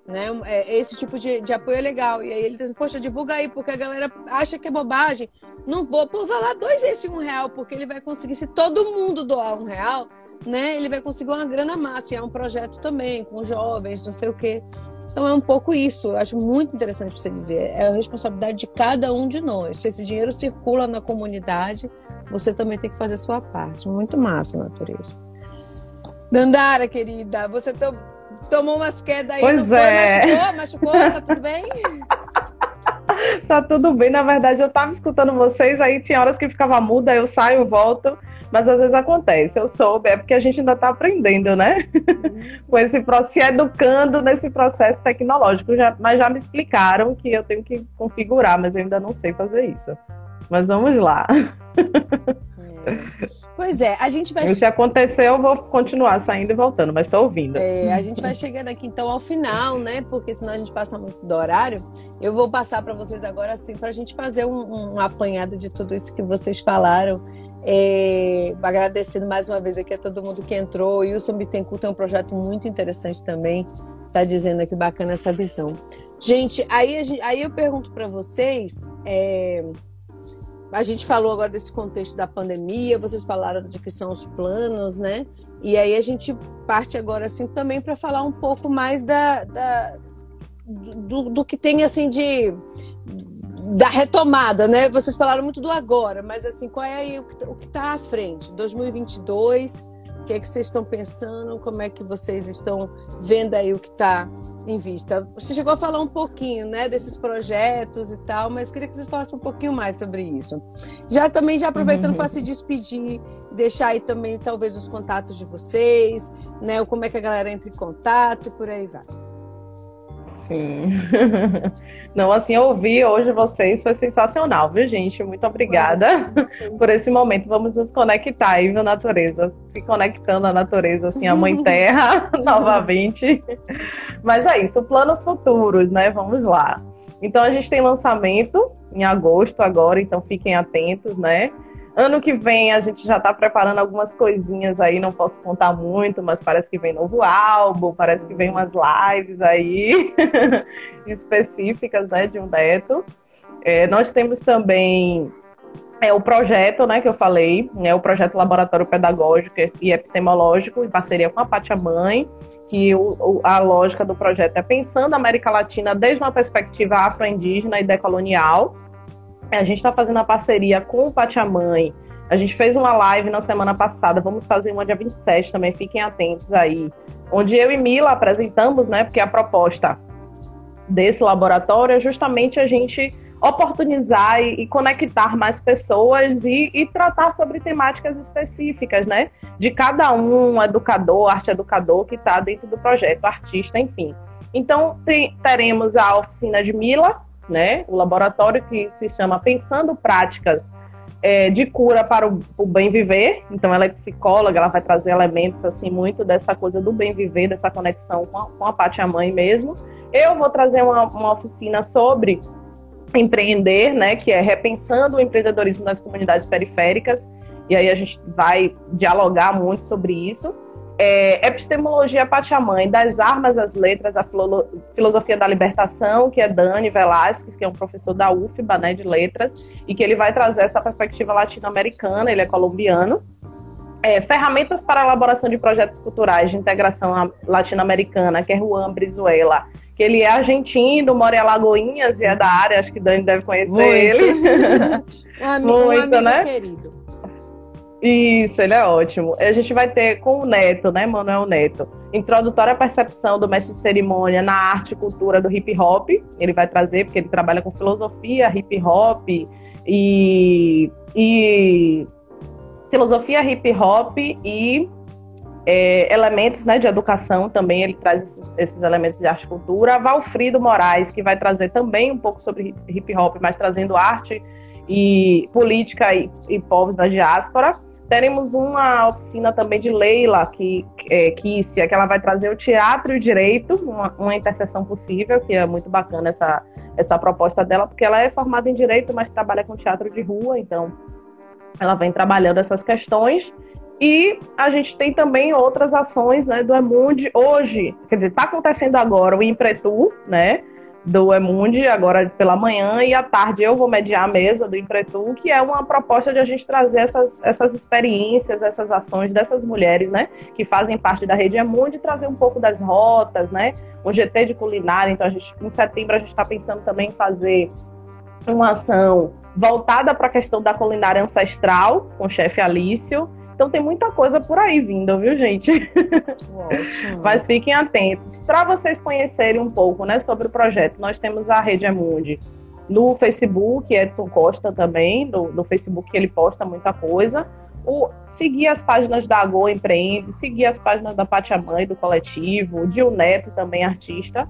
Né? É, esse tipo de, de apoio é legal. E aí ele diz, poxa, divulga aí, porque a galera acha que é bobagem. Não vou, pô, vai lá dois esse um real, porque ele vai conseguir, se todo mundo doar um real, né? Ele vai conseguir uma grana massa. E é um projeto também, com jovens, não sei o quê. Então é um pouco isso. Eu acho muito interessante você dizer. É a responsabilidade de cada um de nós. Se esse dinheiro circula na comunidade, você também tem que fazer a sua parte. Muito massa, natureza. Dandara, querida, você também tomou umas quedas aí, pois não é. foi? Machucou? Machucou? Tá tudo bem? tá tudo bem. Na verdade, eu tava escutando vocês, aí tinha horas que ficava muda, eu saio, volto. Mas às vezes acontece, eu soube, é porque a gente ainda está aprendendo, né? Com esse processo, se educando nesse processo tecnológico. Já, mas já me explicaram que eu tenho que configurar, mas eu ainda não sei fazer isso. Mas vamos lá. Pois é, a gente vai. Se acontecer, eu vou continuar saindo e voltando, mas estou ouvindo. É, a gente vai chegando aqui então ao final, né? Porque senão a gente passa muito do horário. Eu vou passar para vocês agora, assim, para a gente fazer um, um apanhado de tudo isso que vocês falaram. É, agradecendo mais uma vez aqui a todo mundo que entrou. O Wilson Bittencourt tem um projeto muito interessante também. Está dizendo aqui bacana essa visão. Gente, aí, aí eu pergunto para vocês. É, a gente falou agora desse contexto da pandemia, vocês falaram de que são os planos, né? E aí a gente parte agora assim também para falar um pouco mais da, da do, do, que tem assim de da retomada, né? Vocês falaram muito do agora, mas assim, qual é aí o que está à frente? 2022, o que é que vocês estão pensando? Como é que vocês estão vendo aí o que está em vista. Você chegou a falar um pouquinho, né, desses projetos e tal, mas queria que vocês falassem um pouquinho mais sobre isso. Já também já aproveitando uhum. para se despedir, deixar aí também talvez os contatos de vocês, né, como é que a galera entra em contato e por aí vai. Sim. Não, assim, ouvir hoje vocês foi sensacional, viu, gente? Muito obrigada por esse momento. Vamos nos conectar aí, viu, natureza? Se conectando à natureza, assim, a Mãe Terra, novamente. Mas é isso, planos futuros, né? Vamos lá. Então, a gente tem lançamento em agosto agora, então fiquem atentos, né? Ano que vem a gente já está preparando algumas coisinhas aí, não posso contar muito, mas parece que vem novo álbum, parece que vem umas lives aí específicas né, de um Beto. É, nós temos também é, o projeto né, que eu falei, né, o projeto Laboratório Pedagógico e Epistemológico, em parceria com a Pátia Mãe, que o, a lógica do projeto é pensando a América Latina desde uma perspectiva afro-indígena e decolonial, a gente está fazendo a parceria com o Pachamãe. A gente fez uma live na semana passada, vamos fazer uma dia 27 também, fiquem atentos aí. Onde eu e Mila apresentamos, né? Porque a proposta desse laboratório é justamente a gente oportunizar e, e conectar mais pessoas e, e, tratar sobre temáticas específicas, né? De cada um, educador, arte educador que está dentro do projeto, artista, enfim. Então, tem, teremos a oficina de Mila, né? O laboratório que se chama Pensando Práticas é, de Cura para o, o, Bem Viver. Então, ela é psicóloga, ela vai trazer elementos assim muito dessa coisa do bem viver, dessa conexão com a, com a Pátia Mãe mesmo. Eu vou trazer uma, uma oficina sobre empreender, né? Que é repensando o empreendedorismo nas comunidades periféricas. E aí a gente vai dialogar muito sobre isso é, Epistemologia Pachamãe, das armas às letras, a filosofia da libertação, que é Dani Velasquez, que é um professor da UFBA, né, de letras, e que ele vai trazer essa perspectiva latino-americana, ele é colombiano. É, ferramentas para a elaboração de projetos culturais de integração latino-americana, que é Juan Brizuela, que ele é argentino, mora em Alagoinhas e é da área, acho que Dani deve conhecer Muito. ele. um amigo, Muito, um amigo né? querido. Isso, ele é ótimo. A gente vai ter com o Neto, né, Manuel Neto, introdutória percepção do mestre de cerimônia na arte e cultura do hip hop. Ele vai trazer, porque ele trabalha com filosofia, hip hop e, e filosofia, hip hop e é, elementos né, de educação também. Ele traz esses, esses, elementos de arte e cultura. Valfrido Moraes, que vai trazer também um pouco sobre hip hop, mas trazendo arte e política e, e povos da diáspora. Teremos uma oficina também de Leila, que, é, Kícia, que ela vai trazer o teatro e o direito, uma, uma interseção possível, que é muito bacana essa, essa proposta dela, porque ela é formada em direito, mas trabalha com teatro de rua, então ela vem trabalhando essas questões. E a gente tem também outras ações né, do Emundi hoje, quer dizer, está acontecendo agora o Impretu, né? Do Emundi agora pela manhã e à tarde eu vou mediar a mesa do Empretum, que é uma proposta de a gente trazer essas, essas experiências, essas ações dessas mulheres, né, que fazem parte da rede Emundi, trazer um pouco das rotas, né, um GT de culinária, então a gente, em setembro a gente está pensando também em fazer uma ação voltada para a questão da culinária ancestral, com o chefe Alício, então tem muita coisa por aí vindo, viu, gente? Ótimo. Mas fiquem atentos. Para vocês conhecerem um pouco né, sobre o projeto, nós temos a Rede Emundi no Facebook, Edson Costa também, no, no Facebook ele posta muita coisa. O, seguir as páginas da Agô Empreende, seguir as páginas da Pátia Mãe, do coletivo, o Dil Neto, também artista.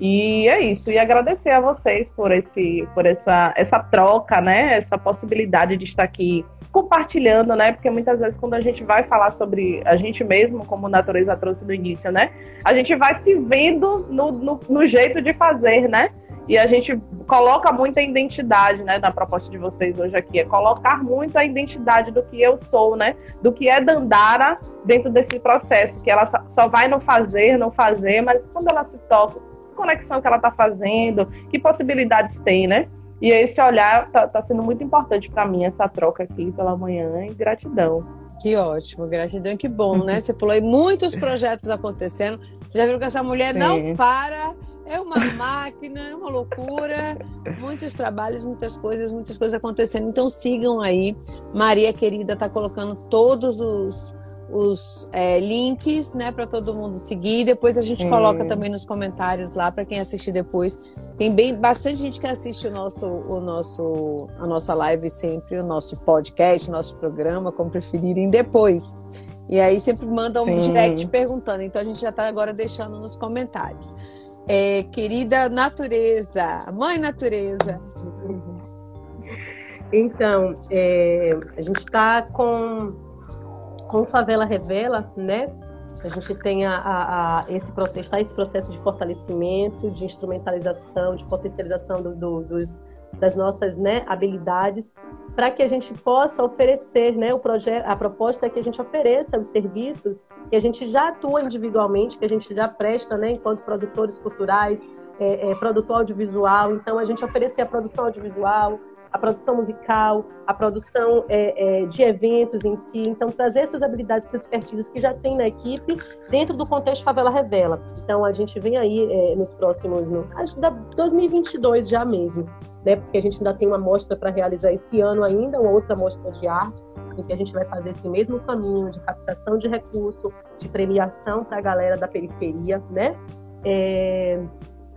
E é isso, e agradecer a vocês por, esse, por essa, essa troca, né? Essa possibilidade de estar aqui compartilhando, né? Porque muitas vezes quando a gente vai falar sobre a gente mesmo, como a natureza trouxe no início, né? A gente vai se vendo no, no, no jeito de fazer, né? E a gente coloca muita identidade, né, na proposta de vocês hoje aqui, é colocar muito a identidade do que eu sou, né, do que é Dandara dentro desse processo, que ela só vai no fazer, não fazer, mas quando ela se toca, conexão que ela está fazendo, que possibilidades tem, né? E esse olhar está tá sendo muito importante para mim, essa troca aqui pela manhã, e gratidão. Que ótimo, gratidão, que bom, né? Você falou aí muitos projetos acontecendo. Você já viu que essa mulher Sim. não para é uma máquina, é uma loucura, muitos trabalhos, muitas coisas, muitas coisas acontecendo. Então sigam aí. Maria querida está colocando todos os, os é, links, né, para todo mundo seguir. Depois a gente é. coloca também nos comentários lá para quem assistir depois. Tem bem bastante gente que assiste o nosso, o nosso, a nossa live sempre, o nosso podcast, o nosso programa, como preferirem depois. E aí sempre manda um Sim. direct perguntando. Então a gente já está agora deixando nos comentários é, querida natureza, mãe natureza. Então, é, a gente está com, com Favela Revela, né? A gente tem a, a, a esse processo, está esse processo de fortalecimento, de instrumentalização, de potencialização do, do, dos, das nossas né, habilidades para que a gente possa oferecer, né, o projeto, a proposta é que a gente ofereça os serviços que a gente já atua individualmente, que a gente já presta, né, enquanto produtores culturais, é, é, produtor audiovisual. Então, a gente oferecer a produção audiovisual, a produção musical, a produção é, é, de eventos em si. Então, trazer essas habilidades, essas expertises que já tem na equipe dentro do contexto Favela Revela. Então, a gente vem aí é, nos próximos, no, acho que da 2022 já mesmo, né? Porque a gente ainda tem uma mostra para realizar esse ano ainda, uma outra mostra de artes, em que a gente vai fazer esse mesmo caminho de captação de recurso, de premiação para a galera da periferia, né? É...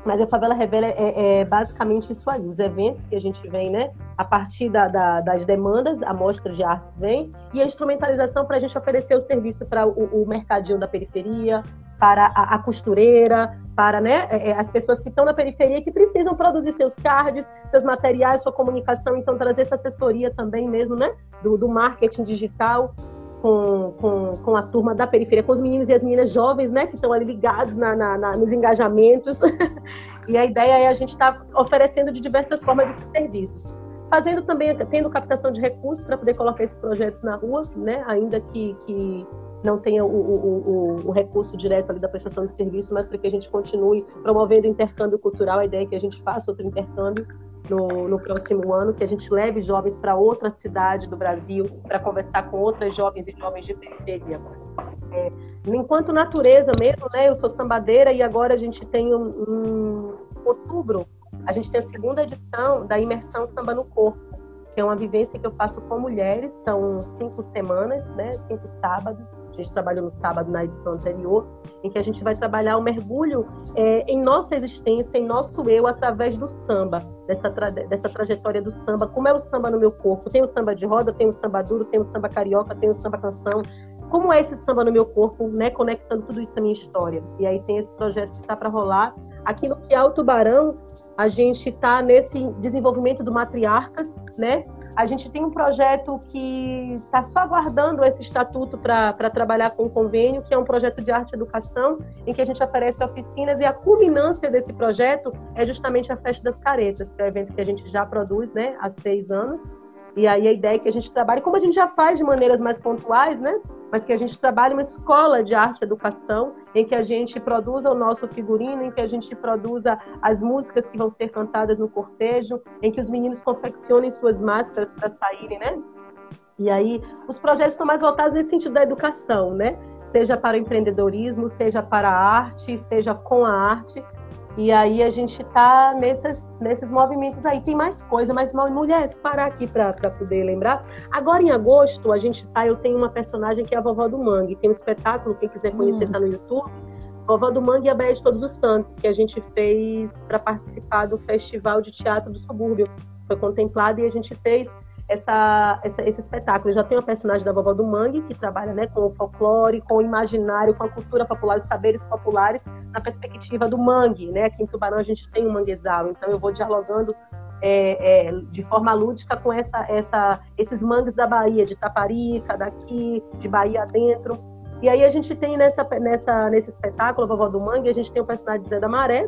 Mas a Favela Revela é, é, basicamente isso aí, os eventos que a gente vem, né? A partir da, da, das demandas, a mostra de artes vem, e a instrumentalização para a gente oferecer o serviço para o, o mercadinho da periferia, para a, a costureira, para né, é, é, as pessoas que estão na periferia que precisam produzir seus cards, seus materiais, sua comunicação, então trazer essa assessoria também mesmo, né, do, do marketing digital com, com, com a turma da periferia, com os meninos e as meninas jovens, né, que estão ali ligados na, na, na nos engajamentos. e a ideia é a gente estar tá oferecendo de diversas formas esses serviços. Fazendo também, tendo captação de recursos para poder colocar esses projetos na rua, né, ainda que, que não tenha o, o, o, o, recurso direto ali da prestação de serviço, mas para que a gente continue promovendo intercâmbio cultural. A ideia é que a gente faça outro intercâmbio no, no próximo ano, que a gente leve jovens para outra cidade do Brasil para conversar com outras jovens e jovens de periferia. É, enquanto natureza mesmo, né? Eu sou sambadeira e agora a gente tem um, um outubro, a gente tem a segunda edição da imersão samba no corpo é uma vivência que eu faço com mulheres, são cinco semanas, né, cinco sábados, a gente trabalhou no sábado na edição anterior, em que a gente vai trabalhar o mergulho é, em nossa existência, em nosso eu, através do samba, dessa, tra dessa trajetória do samba, como é o samba no meu corpo, tem o samba de roda, tem o samba duro, tem o samba carioca, tem o samba canção, como é esse samba no meu corpo, né, conectando tudo isso à minha história. E aí tem esse projeto que está para rolar. Aqui no Quial Tubarão, a gente está nesse desenvolvimento do Matriarcas, né? A gente tem um projeto que está só aguardando esse estatuto para trabalhar com o convênio, que é um projeto de arte e educação, em que a gente oferece oficinas e a culminância desse projeto é justamente a Festa das Caretas, que é um evento que a gente já produz né, há seis anos, e aí a ideia é que a gente trabalhe, como a gente já faz de maneiras mais pontuais, né? Mas que a gente trabalhe uma escola de arte e educação, em que a gente produza o nosso figurino, em que a gente produza as músicas que vão ser cantadas no cortejo, em que os meninos confeccionem suas máscaras para saírem, né? E aí os projetos estão mais voltados nesse sentido da educação, né? Seja para o empreendedorismo, seja para a arte, seja com a arte, e aí a gente tá nesses, nesses movimentos aí. Tem mais coisa, mas mulheres, parar aqui para poder lembrar. Agora em agosto, a gente tá, eu tenho uma personagem que é a vovó do Mangue. Tem um espetáculo, quem quiser conhecer, hum. tá no YouTube. Vovó do Mangue e a Béia de Todos os Santos, que a gente fez para participar do Festival de Teatro do Subúrbio. Foi contemplado e a gente fez essa, essa, esse espetáculo. Eu já tenho a personagem da vovó do Mangue, que trabalha né, com o folclore, com o imaginário, com a cultura popular, os saberes populares, na perspectiva do mangue. Né? Aqui em Tubarão a gente tem um manguezal, então eu vou dialogando é, é, de forma lúdica com essa, essa, esses mangues da Bahia, de Taparica, daqui, de Bahia dentro. E aí a gente tem nessa, nessa, nesse espetáculo, Vovó do Mangue, a gente tem o personagem de Zé da Maré,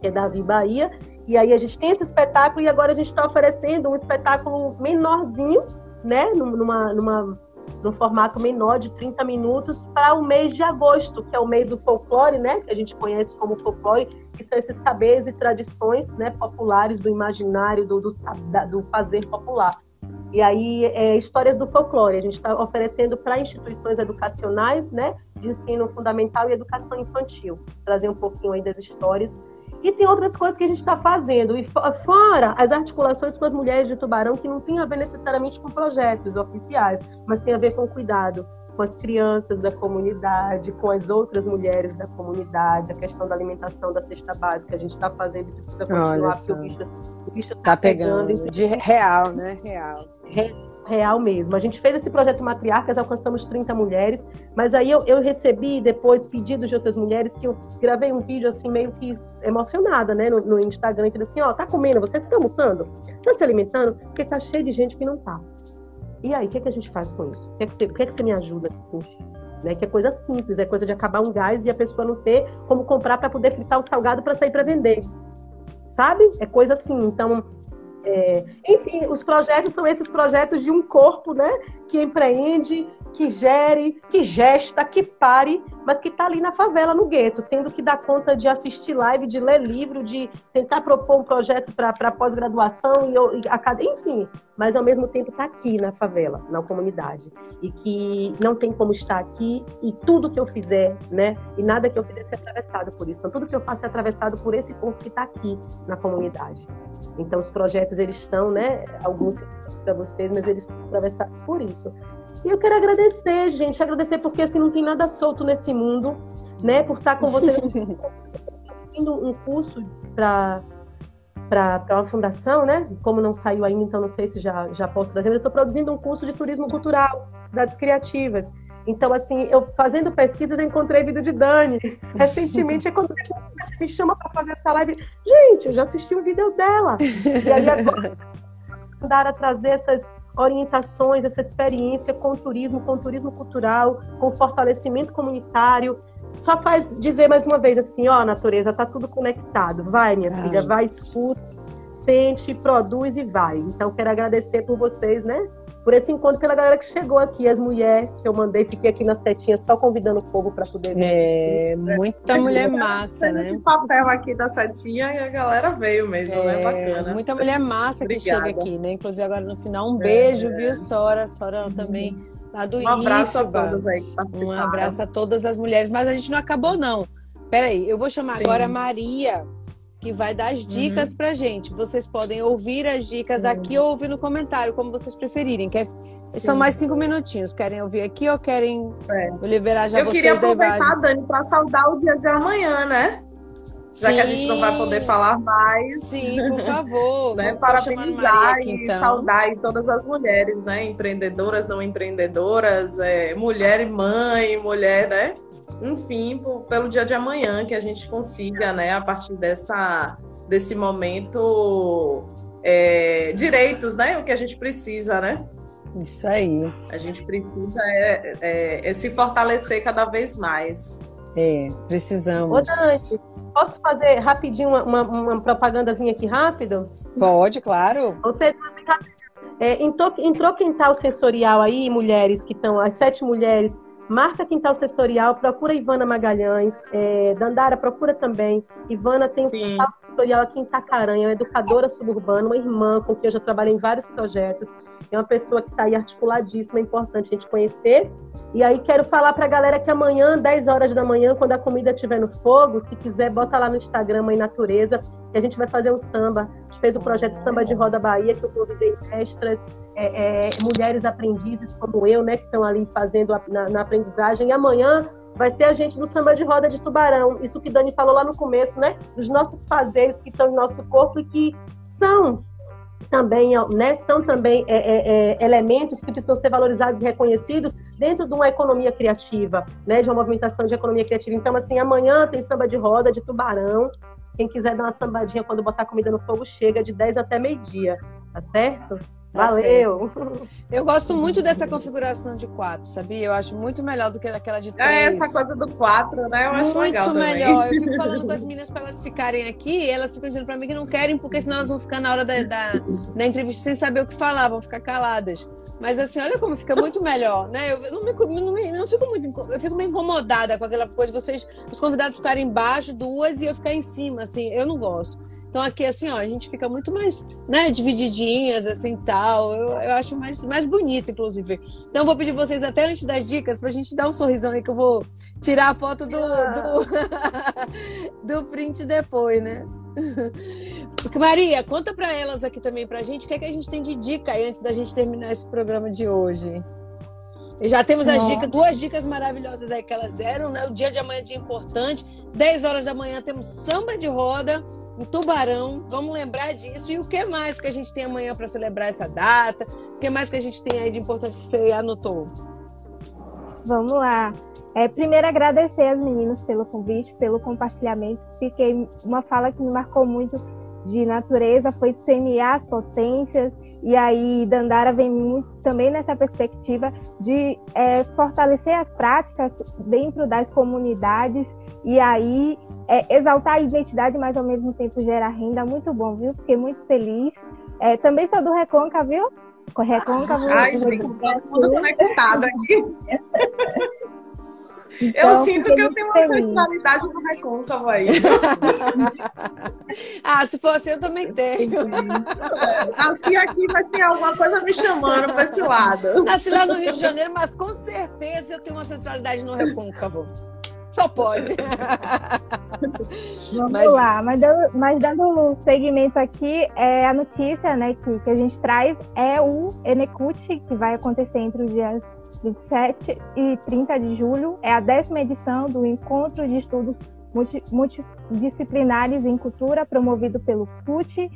que é Davi Bahia, e aí a gente tem esse espetáculo e agora a gente está oferecendo um espetáculo menorzinho, né, numa, numa, num formato menor de 30 minutos para o mês de agosto, que é o mês do folclore, né, que a gente conhece como folclore, que são esses saberes e tradições, né, populares do imaginário, do, do, do fazer popular. E aí, é, histórias do folclore. A gente está oferecendo para instituições educacionais, né, de ensino fundamental e educação infantil. Trazer um pouquinho aí das histórias e tem outras coisas que a gente está fazendo. E fora as articulações com as mulheres de Tubarão, que não tem a ver necessariamente com projetos oficiais, mas tem a ver com cuidado com as crianças da comunidade, com as outras mulheres da comunidade, a questão da alimentação da cesta básica. A gente está fazendo e precisa continuar, porque o bicho está tá pegando. pegando. De real, né? Real. real real mesmo. A gente fez esse projeto Matriarcas, alcançamos 30 mulheres, mas aí eu, eu recebi depois pedidos de outras mulheres que eu gravei um vídeo assim meio que emocionada, né, no, no Instagram, que assim, ó, tá comendo, você está almoçando? Tá se alimentando? Porque tá cheio de gente que não tá. E aí, o que, é que a gente faz com isso? O que, é que, você, que, é que você me ajuda a sentir? Né, que é coisa simples, é coisa de acabar um gás e a pessoa não ter como comprar para poder fritar o salgado para sair para vender. Sabe? É coisa assim. Então, é, enfim, os projetos são esses projetos de um corpo, né, que empreende, que gere, que gesta, que pare, mas que está ali na favela, no gueto, tendo que dar conta de assistir live, de ler livro, de tentar propor um projeto para pós-graduação, e, e, enfim, mas ao mesmo tempo está aqui na favela, na comunidade. E que não tem como estar aqui, e tudo que eu fizer, né, e nada que eu fizer ser atravessado por isso. Então, tudo que eu faço é atravessado por esse corpo que está aqui na comunidade. Então, os projetos, eles estão, né, alguns para vocês, mas eles estão atravessados por isso. E eu quero agradecer, gente, agradecer porque assim não tem nada solto nesse mundo, né? Por estar com vocês um curso para para uma fundação, né? Como não saiu ainda, então não sei se já, já posso trazer, mas eu estou produzindo um curso de turismo cultural, cidades criativas. Então, assim, eu fazendo pesquisas, eu encontrei vídeo de Dani. Recentemente, quando me chama para fazer essa live, gente, eu já assisti o vídeo dela. E aí agora mandaram a trazer essas orientações, essa experiência com turismo, com turismo cultural, com fortalecimento comunitário. Só faz dizer mais uma vez assim, ó, natureza, tá tudo conectado. Vai, minha Ai. filha, vai, escuta, sente, produz e vai. Então, quero agradecer por vocês, né? por esse encontro, pela galera que chegou aqui, as mulheres que eu mandei, fiquei aqui na setinha só convidando o povo para poder ver. É, muita mulher massa, né? Esse papel aqui da setinha e a galera veio mesmo, né? é, né? Bacana. Muita mulher massa que chega aqui, né? Inclusive agora no final, um beijo, é. viu, Sora? Sora também lá do Um abraço a todas aí Um abraço a todas as mulheres, mas a gente não acabou, não. Peraí, eu vou chamar Sim. agora a Maria que vai dar as dicas uhum. pra gente. Vocês podem ouvir as dicas Sim. aqui ou ouvir no comentário, como vocês preferirem. Quer... São mais cinco minutinhos. Querem ouvir aqui ou querem é. liberar já Eu vocês queria aproveitar, Dani, para saudar o dia de amanhã, né? Já Sim. que a gente não vai poder falar mais. Sim, por favor. né? Parabenizar aqui, e então. saudar todas as mulheres, né? Empreendedoras, não empreendedoras, é, mulher e mãe, mulher, né? enfim, pelo dia de amanhã, que a gente consiga, né, a partir dessa, desse momento, é, direitos, né? O que a gente precisa, né? Isso aí. A gente precisa é, é, é se fortalecer cada vez mais. É, precisamos. Ô, Dante, posso fazer rapidinho uma, uma, uma, propagandazinha aqui rápido? Pode, claro. Você é, entrou, entrou quintal sensorial aí, mulheres que estão, as sete mulheres Marca Quintal Sensorial, procura Ivana Magalhães. É, Dandara, procura também. Ivana tem Sim. um quintal sensorial aqui em Itacaranha, uma educadora suburbana, uma irmã com quem eu já trabalhei em vários projetos. É uma pessoa que está aí articuladíssima, é importante a gente conhecer. E aí quero falar para a galera que amanhã, 10 horas da manhã, quando a comida estiver no fogo, se quiser, bota lá no Instagram Mãe Natureza, que a gente vai fazer um samba. A gente fez o projeto Samba de Roda Bahia, que eu convidei extras, é, é, mulheres aprendizes como eu, né, que estão ali fazendo a, na, na aprendizagem. E amanhã vai ser a gente no samba de roda de tubarão. Isso que Dani falou lá no começo, né? Dos nossos fazeres que estão em nosso corpo e que são também né, são também é, é, é, elementos que precisam ser valorizados e reconhecidos dentro de uma economia criativa, né, de uma movimentação de economia criativa. Então, assim, amanhã tem samba de roda de tubarão. Quem quiser dar uma sambadinha quando botar comida no fogo, chega de 10 até meio-dia, tá certo? Tá Valeu! Eu gosto muito dessa configuração de quatro, sabia? Eu acho muito melhor do que aquela de é, três. É, essa coisa do quatro, né? Eu acho muito legal Muito melhor. Eu fico falando com as meninas para elas ficarem aqui e elas ficam dizendo para mim que não querem, porque senão elas vão ficar na hora da, da, da, entrevista sem saber o que falar, vão ficar caladas. Mas assim, olha como fica muito melhor, né? Eu não, me, não, me, não fico muito. Eu fico meio incomodada com aquela coisa de vocês, os convidados ficarem embaixo, duas, e eu ficar em cima, assim. Eu não gosto. Então aqui, assim, ó, a gente fica muito mais, né, divididinhas, assim, tal. Eu, eu acho mais, mais bonito, inclusive. Então vou pedir vocês, até antes das dicas, pra gente dar um sorrisão aí, que eu vou tirar a foto do, do, do print depois, né? Maria, conta para elas aqui também pra gente o que, é que a gente tem de dica aí antes da gente terminar esse programa de hoje. E já temos as dicas, duas dicas maravilhosas aí que elas deram, né? O dia de amanhã é dia importante. 10 horas da manhã temos samba de roda tubarão. Vamos lembrar disso. E o que mais que a gente tem amanhã para celebrar essa data? O que mais que a gente tem aí de importante que você anotou? Vamos lá. É, primeiro, agradecer as meninas pelo convite, pelo compartilhamento. Fiquei uma fala que me marcou muito de natureza foi semear as potências e aí Dandara vem muito também nessa perspectiva de é, fortalecer as práticas dentro das comunidades e aí é, exaltar a identidade, mas ao mesmo tempo gerar renda. Muito bom, viu? Fiquei muito feliz. É, também sou do Reconca, viu? Recôncavo. Ai, tudo conectado aqui. Então, eu sinto que eu tenho uma personalidade do recôncavo aí. ah, se fosse eu também tenho. Nasci aqui, mas tem alguma coisa me chamando para esse lado. Nasci lá no Rio de Janeiro, mas com certeza eu tenho uma ancestralidade no recôncavo. Só pode. Vamos mas... lá, mas dando, mas dando um segmento aqui, é a notícia né, que, que a gente traz é o Enecut, que vai acontecer entre os dias 27 e 30 de julho. É a décima edição do Encontro de Estudos Multidisciplinares em Cultura, promovido pelo CUT,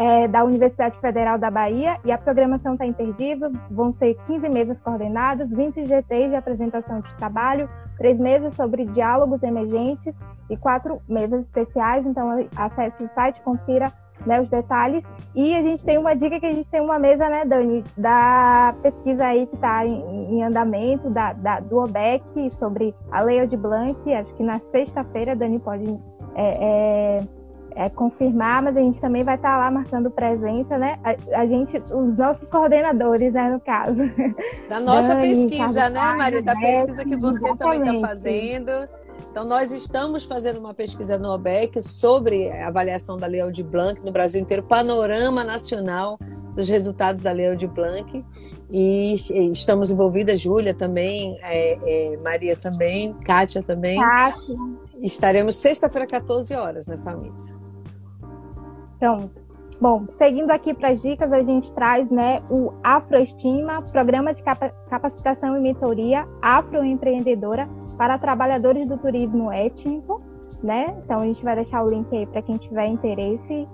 é, da Universidade Federal da Bahia. E a programação está imperdível. Vão ser 15 mesas coordenadas, 20 GTs de apresentação de trabalho, três mesas sobre diálogos emergentes e quatro mesas especiais. Então, acesse o site, confira né, os detalhes. E a gente tem uma dica que a gente tem uma mesa, né, Dani, da pesquisa aí que está em, em, andamento, da, da, do OBEC, sobre a Lei de Blanc. Acho que na sexta-feira, Dani pode é, é, é, confirmar, mas a gente também vai estar tá lá marcando presença, né? A, a, gente, os nossos coordenadores, né, no caso. Da nossa Dani, pesquisa, né, Maria? Da pesquisa que você exatamente. também está fazendo. Então, nós estamos fazendo uma pesquisa no OBEC sobre a avaliação da Lei de Blanc no Brasil inteiro, panorama nacional dos resultados da Lei de Blanc. E estamos envolvidas, Júlia também, é, é, Maria também, Kátia também. Kátia. Estaremos sexta-feira, 14 horas, nessa mesa. Então, bom, seguindo aqui para as dicas, a gente traz né, o Afroestima, programa de capacitação e mentoria afroempreendedora para trabalhadores do turismo étnico. Né? Então, a gente vai deixar o link aí para quem tiver interesse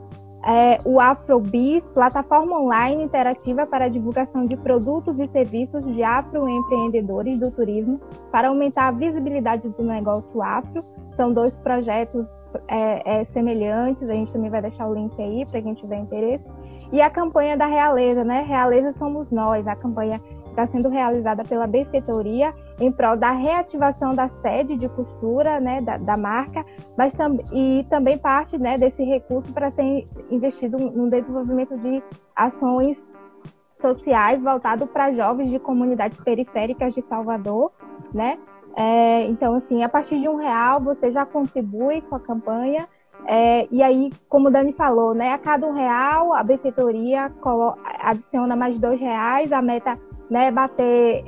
é, o Afrobis, plataforma online interativa para divulgação de produtos e serviços de afroempreendedores do turismo para aumentar a visibilidade do negócio afro. São dois projetos é, é, semelhantes, a gente também vai deixar o link aí para quem tiver interesse. E a campanha da Realeza, né? Realeza somos nós, a campanha está sendo realizada pela Benfeitoria em prol da reativação da sede de costura né, da, da marca, mas tam, e também parte né, desse recurso para ser investido no desenvolvimento de ações sociais voltado para jovens de comunidades periféricas de Salvador, né? É, então, assim, a partir de um real você já contribui com a campanha. É, e aí, como o Dani falou, né, a cada um real a benfeitoria adiciona mais dois reais, a meta né, bater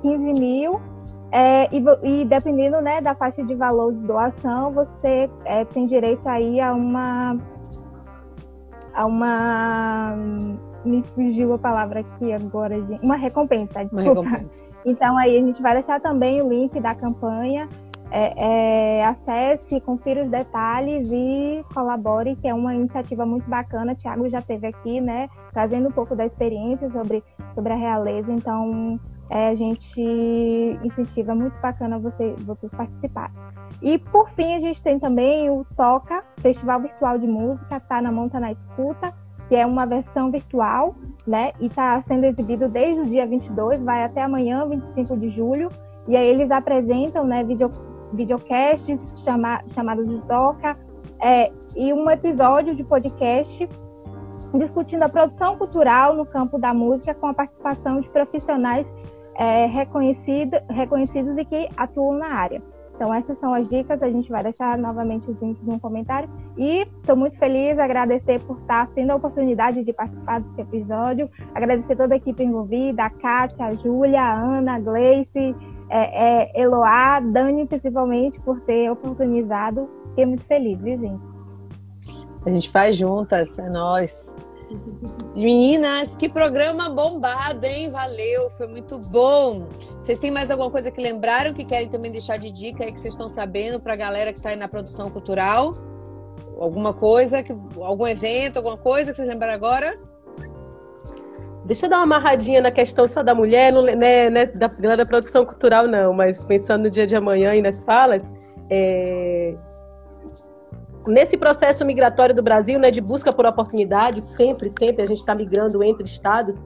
15 mil. É, e, e, dependendo né, da faixa de valor de doação, você é, tem direito aí a uma a uma me fugiu a palavra aqui agora, gente. Uma recompensa, desculpa. Uma recompensa. Então aí a gente vai deixar também o link da campanha é, é, acesse, confira os detalhes e colabore, que é uma iniciativa muito bacana. Tiago já esteve aqui, né, trazendo um pouco da experiência sobre, sobre a realeza, então é, a gente incentiva, muito bacana você, vocês participarem. E por fim, a gente tem também o Toca, Festival Virtual de Música, tá na Monta na Escuta, que é uma versão virtual, né, e está sendo exibido desde o dia 22, vai até amanhã, 25 de julho, e aí eles apresentam, né, video, videocasts chama, chamados de Toca, é, e um episódio de podcast discutindo a produção cultural no campo da música com a participação de profissionais é, reconhecido, reconhecidos e que atuam na área. Então, essas são as dicas. A gente vai deixar novamente os links no comentário. E estou muito feliz, agradecer por estar tendo a oportunidade de participar desse episódio. Agradecer toda a equipe envolvida: a Kátia, a Júlia, a Ana, a Gleice, é, é, Eloá, Dani, principalmente, por ter oportunizado. Fiquei muito feliz, viu, gente? A gente faz juntas, é nós. Meninas, que programa bombado, hein? Valeu, foi muito bom. Vocês têm mais alguma coisa que lembraram que querem também deixar de dica aí que vocês estão sabendo para a galera que está aí na produção cultural? Alguma coisa, que, algum evento, alguma coisa que vocês lembraram agora? Deixa eu dar uma amarradinha na questão só da mulher, não, né, né, da, da produção cultural, não, mas pensando no dia de amanhã e nas falas, é, nesse processo migratório do Brasil, né, de busca por oportunidades, sempre, sempre a gente está migrando entre estados,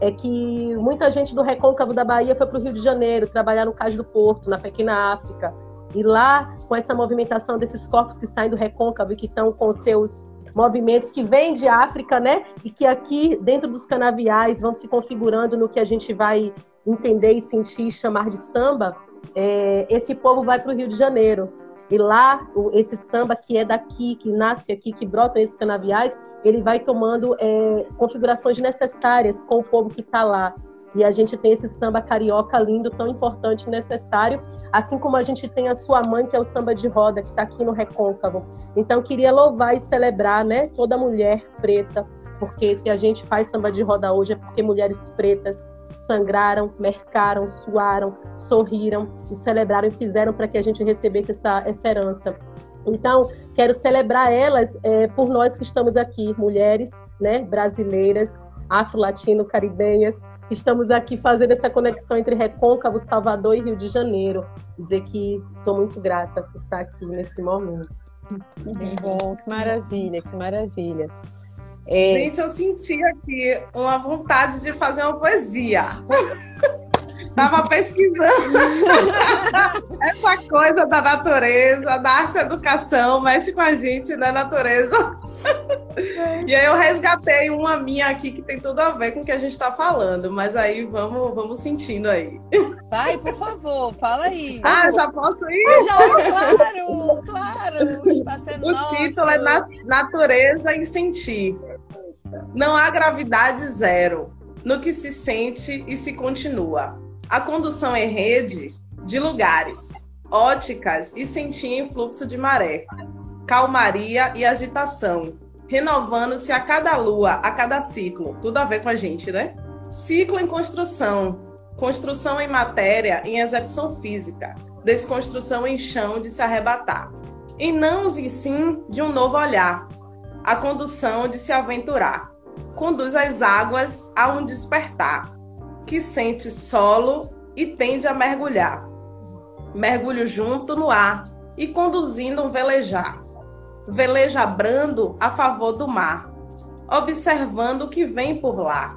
é que muita gente do recôncavo da Bahia foi para o Rio de Janeiro trabalhar no Cais do Porto, na pequena África. E lá, com essa movimentação desses corpos que saem do recôncavo e que estão com seus movimentos que vêm de África, né? E que aqui, dentro dos canaviais, vão se configurando no que a gente vai entender e sentir chamar de samba, é, esse povo vai para o Rio de Janeiro. E lá, esse samba que é daqui, que nasce aqui, que brota nesses canaviais, ele vai tomando é, configurações necessárias com o povo que está lá. E a gente tem esse samba carioca lindo, tão importante e necessário, assim como a gente tem a sua mãe, que é o samba de roda, que está aqui no Recôncavo. Então, queria louvar e celebrar né, toda mulher preta, porque se a gente faz samba de roda hoje é porque mulheres pretas sangraram, mercaram, suaram, sorriram e celebraram e fizeram para que a gente recebesse essa, essa herança. Então, quero celebrar elas é, por nós que estamos aqui, mulheres né, brasileiras, afro-latino-caribenhas, estamos aqui fazendo essa conexão entre Recôncavo, Salvador e Rio de Janeiro. Dizer que estou muito grata por estar aqui nesse momento. Que bom, que maravilha, que maravilha. É... Gente, eu senti aqui uma vontade de fazer uma poesia. Tava pesquisando. Essa coisa da natureza, da arte e educação, mexe com a gente na né, natureza. E aí eu resgatei uma minha aqui que tem tudo a ver com o que a gente está falando, mas aí vamos, vamos sentindo aí. Vai, por favor, fala aí. Ah, já posso ir? Já, claro, claro. O, é o título é Natureza em Sentir. Não há gravidade zero no que se sente e se continua. A condução em rede de lugares, óticas e sentir em fluxo de maré, calmaria e agitação, renovando-se a cada lua, a cada ciclo. Tudo a ver com a gente, né? Ciclo em construção, construção em matéria, em execução física, desconstrução em chão de se arrebatar. E não e sim de um novo olhar, a condução de se aventurar. Conduz as águas a um despertar, que sente solo e tende a mergulhar. Mergulho junto no ar e conduzindo um velejar. Veleja brando a favor do mar, observando o que vem por lá.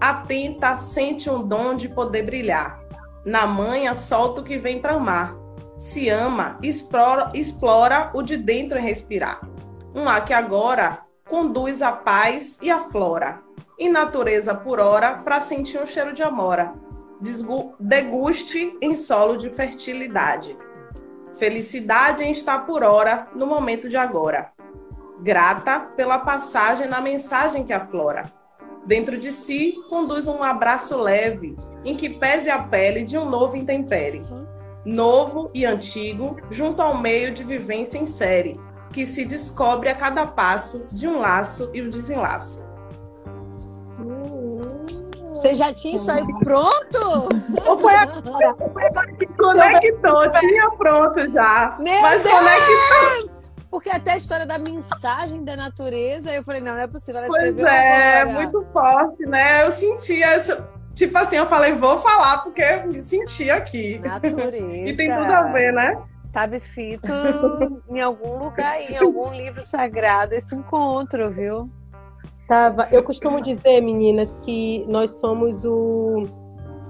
Atenta, sente um dom de poder brilhar. Na manha, solta o que vem para o mar. Se ama, explora, explora o de dentro em respirar um ar que agora conduz a paz e a flora, e natureza por hora para sentir um cheiro de amora. Deguste em solo de fertilidade. Felicidade em estar por hora no momento de agora. Grata pela passagem na mensagem que aflora. Dentro de si, conduz um abraço leve, em que pese a pele de um novo intempere. Novo e antigo, junto ao meio de vivência em série, que se descobre a cada passo de um laço e o um desenlaço. Você já tinha isso aí pronto? Ou foi agora? foi agora que conectou, tinha pronto já. Meu mas Deus! conectou. Porque até a história da mensagem da natureza, eu falei, não, não é possível, ela Pois escreveu é, agora. muito forte, né? Eu sentia, tipo assim, eu falei, vou falar porque eu me senti aqui. Natureza. E tem tudo a ver, né? Estava escrito em algum lugar, em algum livro sagrado, esse encontro, viu? Tava. Eu costumo dizer, meninas, que nós somos o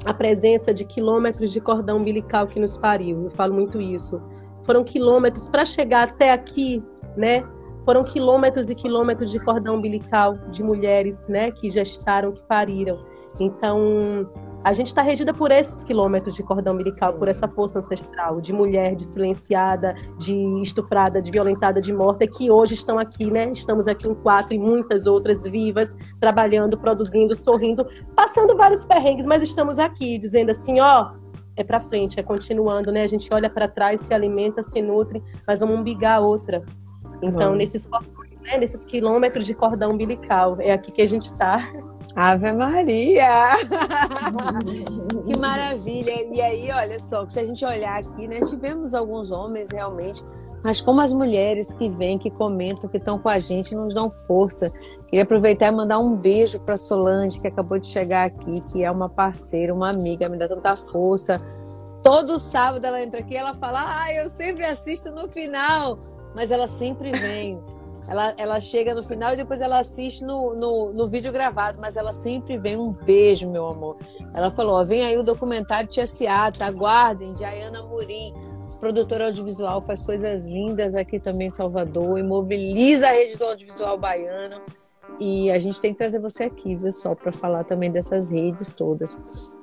a presença de quilômetros de cordão umbilical que nos pariu. Eu falo muito isso. Foram quilômetros para chegar até aqui, né? Foram quilômetros e quilômetros de cordão umbilical de mulheres, né, que gestaram, que pariram. Então, a gente está regida por esses quilômetros de cordão umbilical, por essa força ancestral de mulher, de silenciada, de estuprada, de violentada, de morta, que hoje estão aqui, né? Estamos aqui em quatro e muitas outras vivas, trabalhando, produzindo, sorrindo, passando vários perrengues, mas estamos aqui dizendo assim, ó, é para frente, é continuando, né? A gente olha para trás, se alimenta, se nutre, mas vamos umbigar a outra. Então, Vamos. nesses, né, nesses quilômetros de cordão umbilical, é aqui que a gente está. Ave Maria! que maravilha! E aí, olha só, se a gente olhar aqui, né, tivemos alguns homens realmente, mas como as mulheres que vêm, que comentam, que estão com a gente, nos dão força. Queria aproveitar e mandar um beijo para Solange, que acabou de chegar aqui, que é uma parceira, uma amiga, me dá tanta força. Todo sábado ela entra aqui ela fala: Ah, eu sempre assisto no final, mas ela sempre vem. Ela, ela chega no final e depois ela assiste no, no, no vídeo gravado, mas ela sempre vem. Um beijo, meu amor. Ela falou: ó, vem aí o documentário Tia Ciata, aguardem, de Ayana Murim, produtora audiovisual, faz coisas lindas aqui também em Salvador, e mobiliza a rede do audiovisual baiano. E a gente tem que trazer você aqui, viu, só, para falar também dessas redes todas.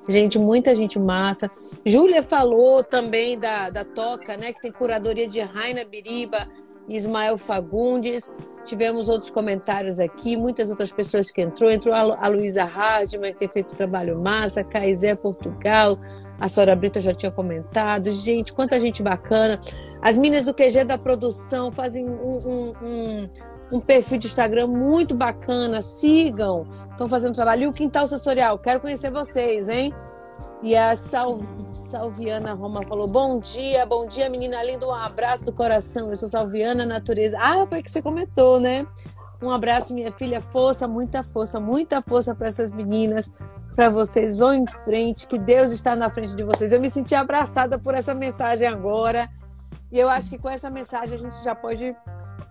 Gente, muita gente massa. Júlia falou também da, da Toca, né? Que tem curadoria de Raina Biriba Ismael Fagundes. Tivemos outros comentários aqui, muitas outras pessoas que entrou. Entrou a, Lu- a Luísa Hardman, que tem feito trabalho massa, Caizé Portugal, a Sora Brito já tinha comentado. Gente, quanta gente bacana. As meninas do QG da produção fazem um, um, um, um perfil de Instagram muito bacana. Sigam, estão fazendo trabalho. E o Quintal Sensorial, quero conhecer vocês, hein? E a Sal, Salviana Roma falou: Bom dia, bom dia, menina linda. Um abraço do coração. Eu sou Salviana Natureza. Ah, foi que você comentou, né? Um abraço, minha filha. Força, muita força, muita força para essas meninas. Para vocês, vão em frente, que Deus está na frente de vocês. Eu me senti abraçada por essa mensagem agora. E eu acho que com essa mensagem a gente já pode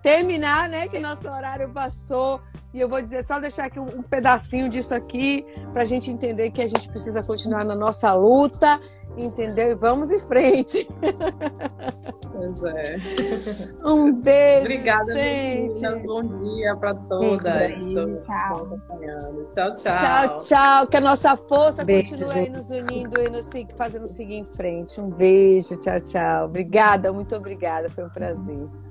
terminar, né? Que nosso horário passou. E eu vou dizer, só deixar aqui um, pedacinho disso aqui, para a gente entender que a gente precisa continuar na nossa luta, entendeu? E vamos em frente. Pois é. Um beijo. Obrigada, gente. meninas. Bom dia para todas. Tchau. Tchau, tchau. Tchau, tchau. Que a nossa força Beijo. continue aí nos unindo e nos fazendo seguir em frente. Um beijo, tchau, tchau. Obrigada, muito obrigada. Foi um prazer.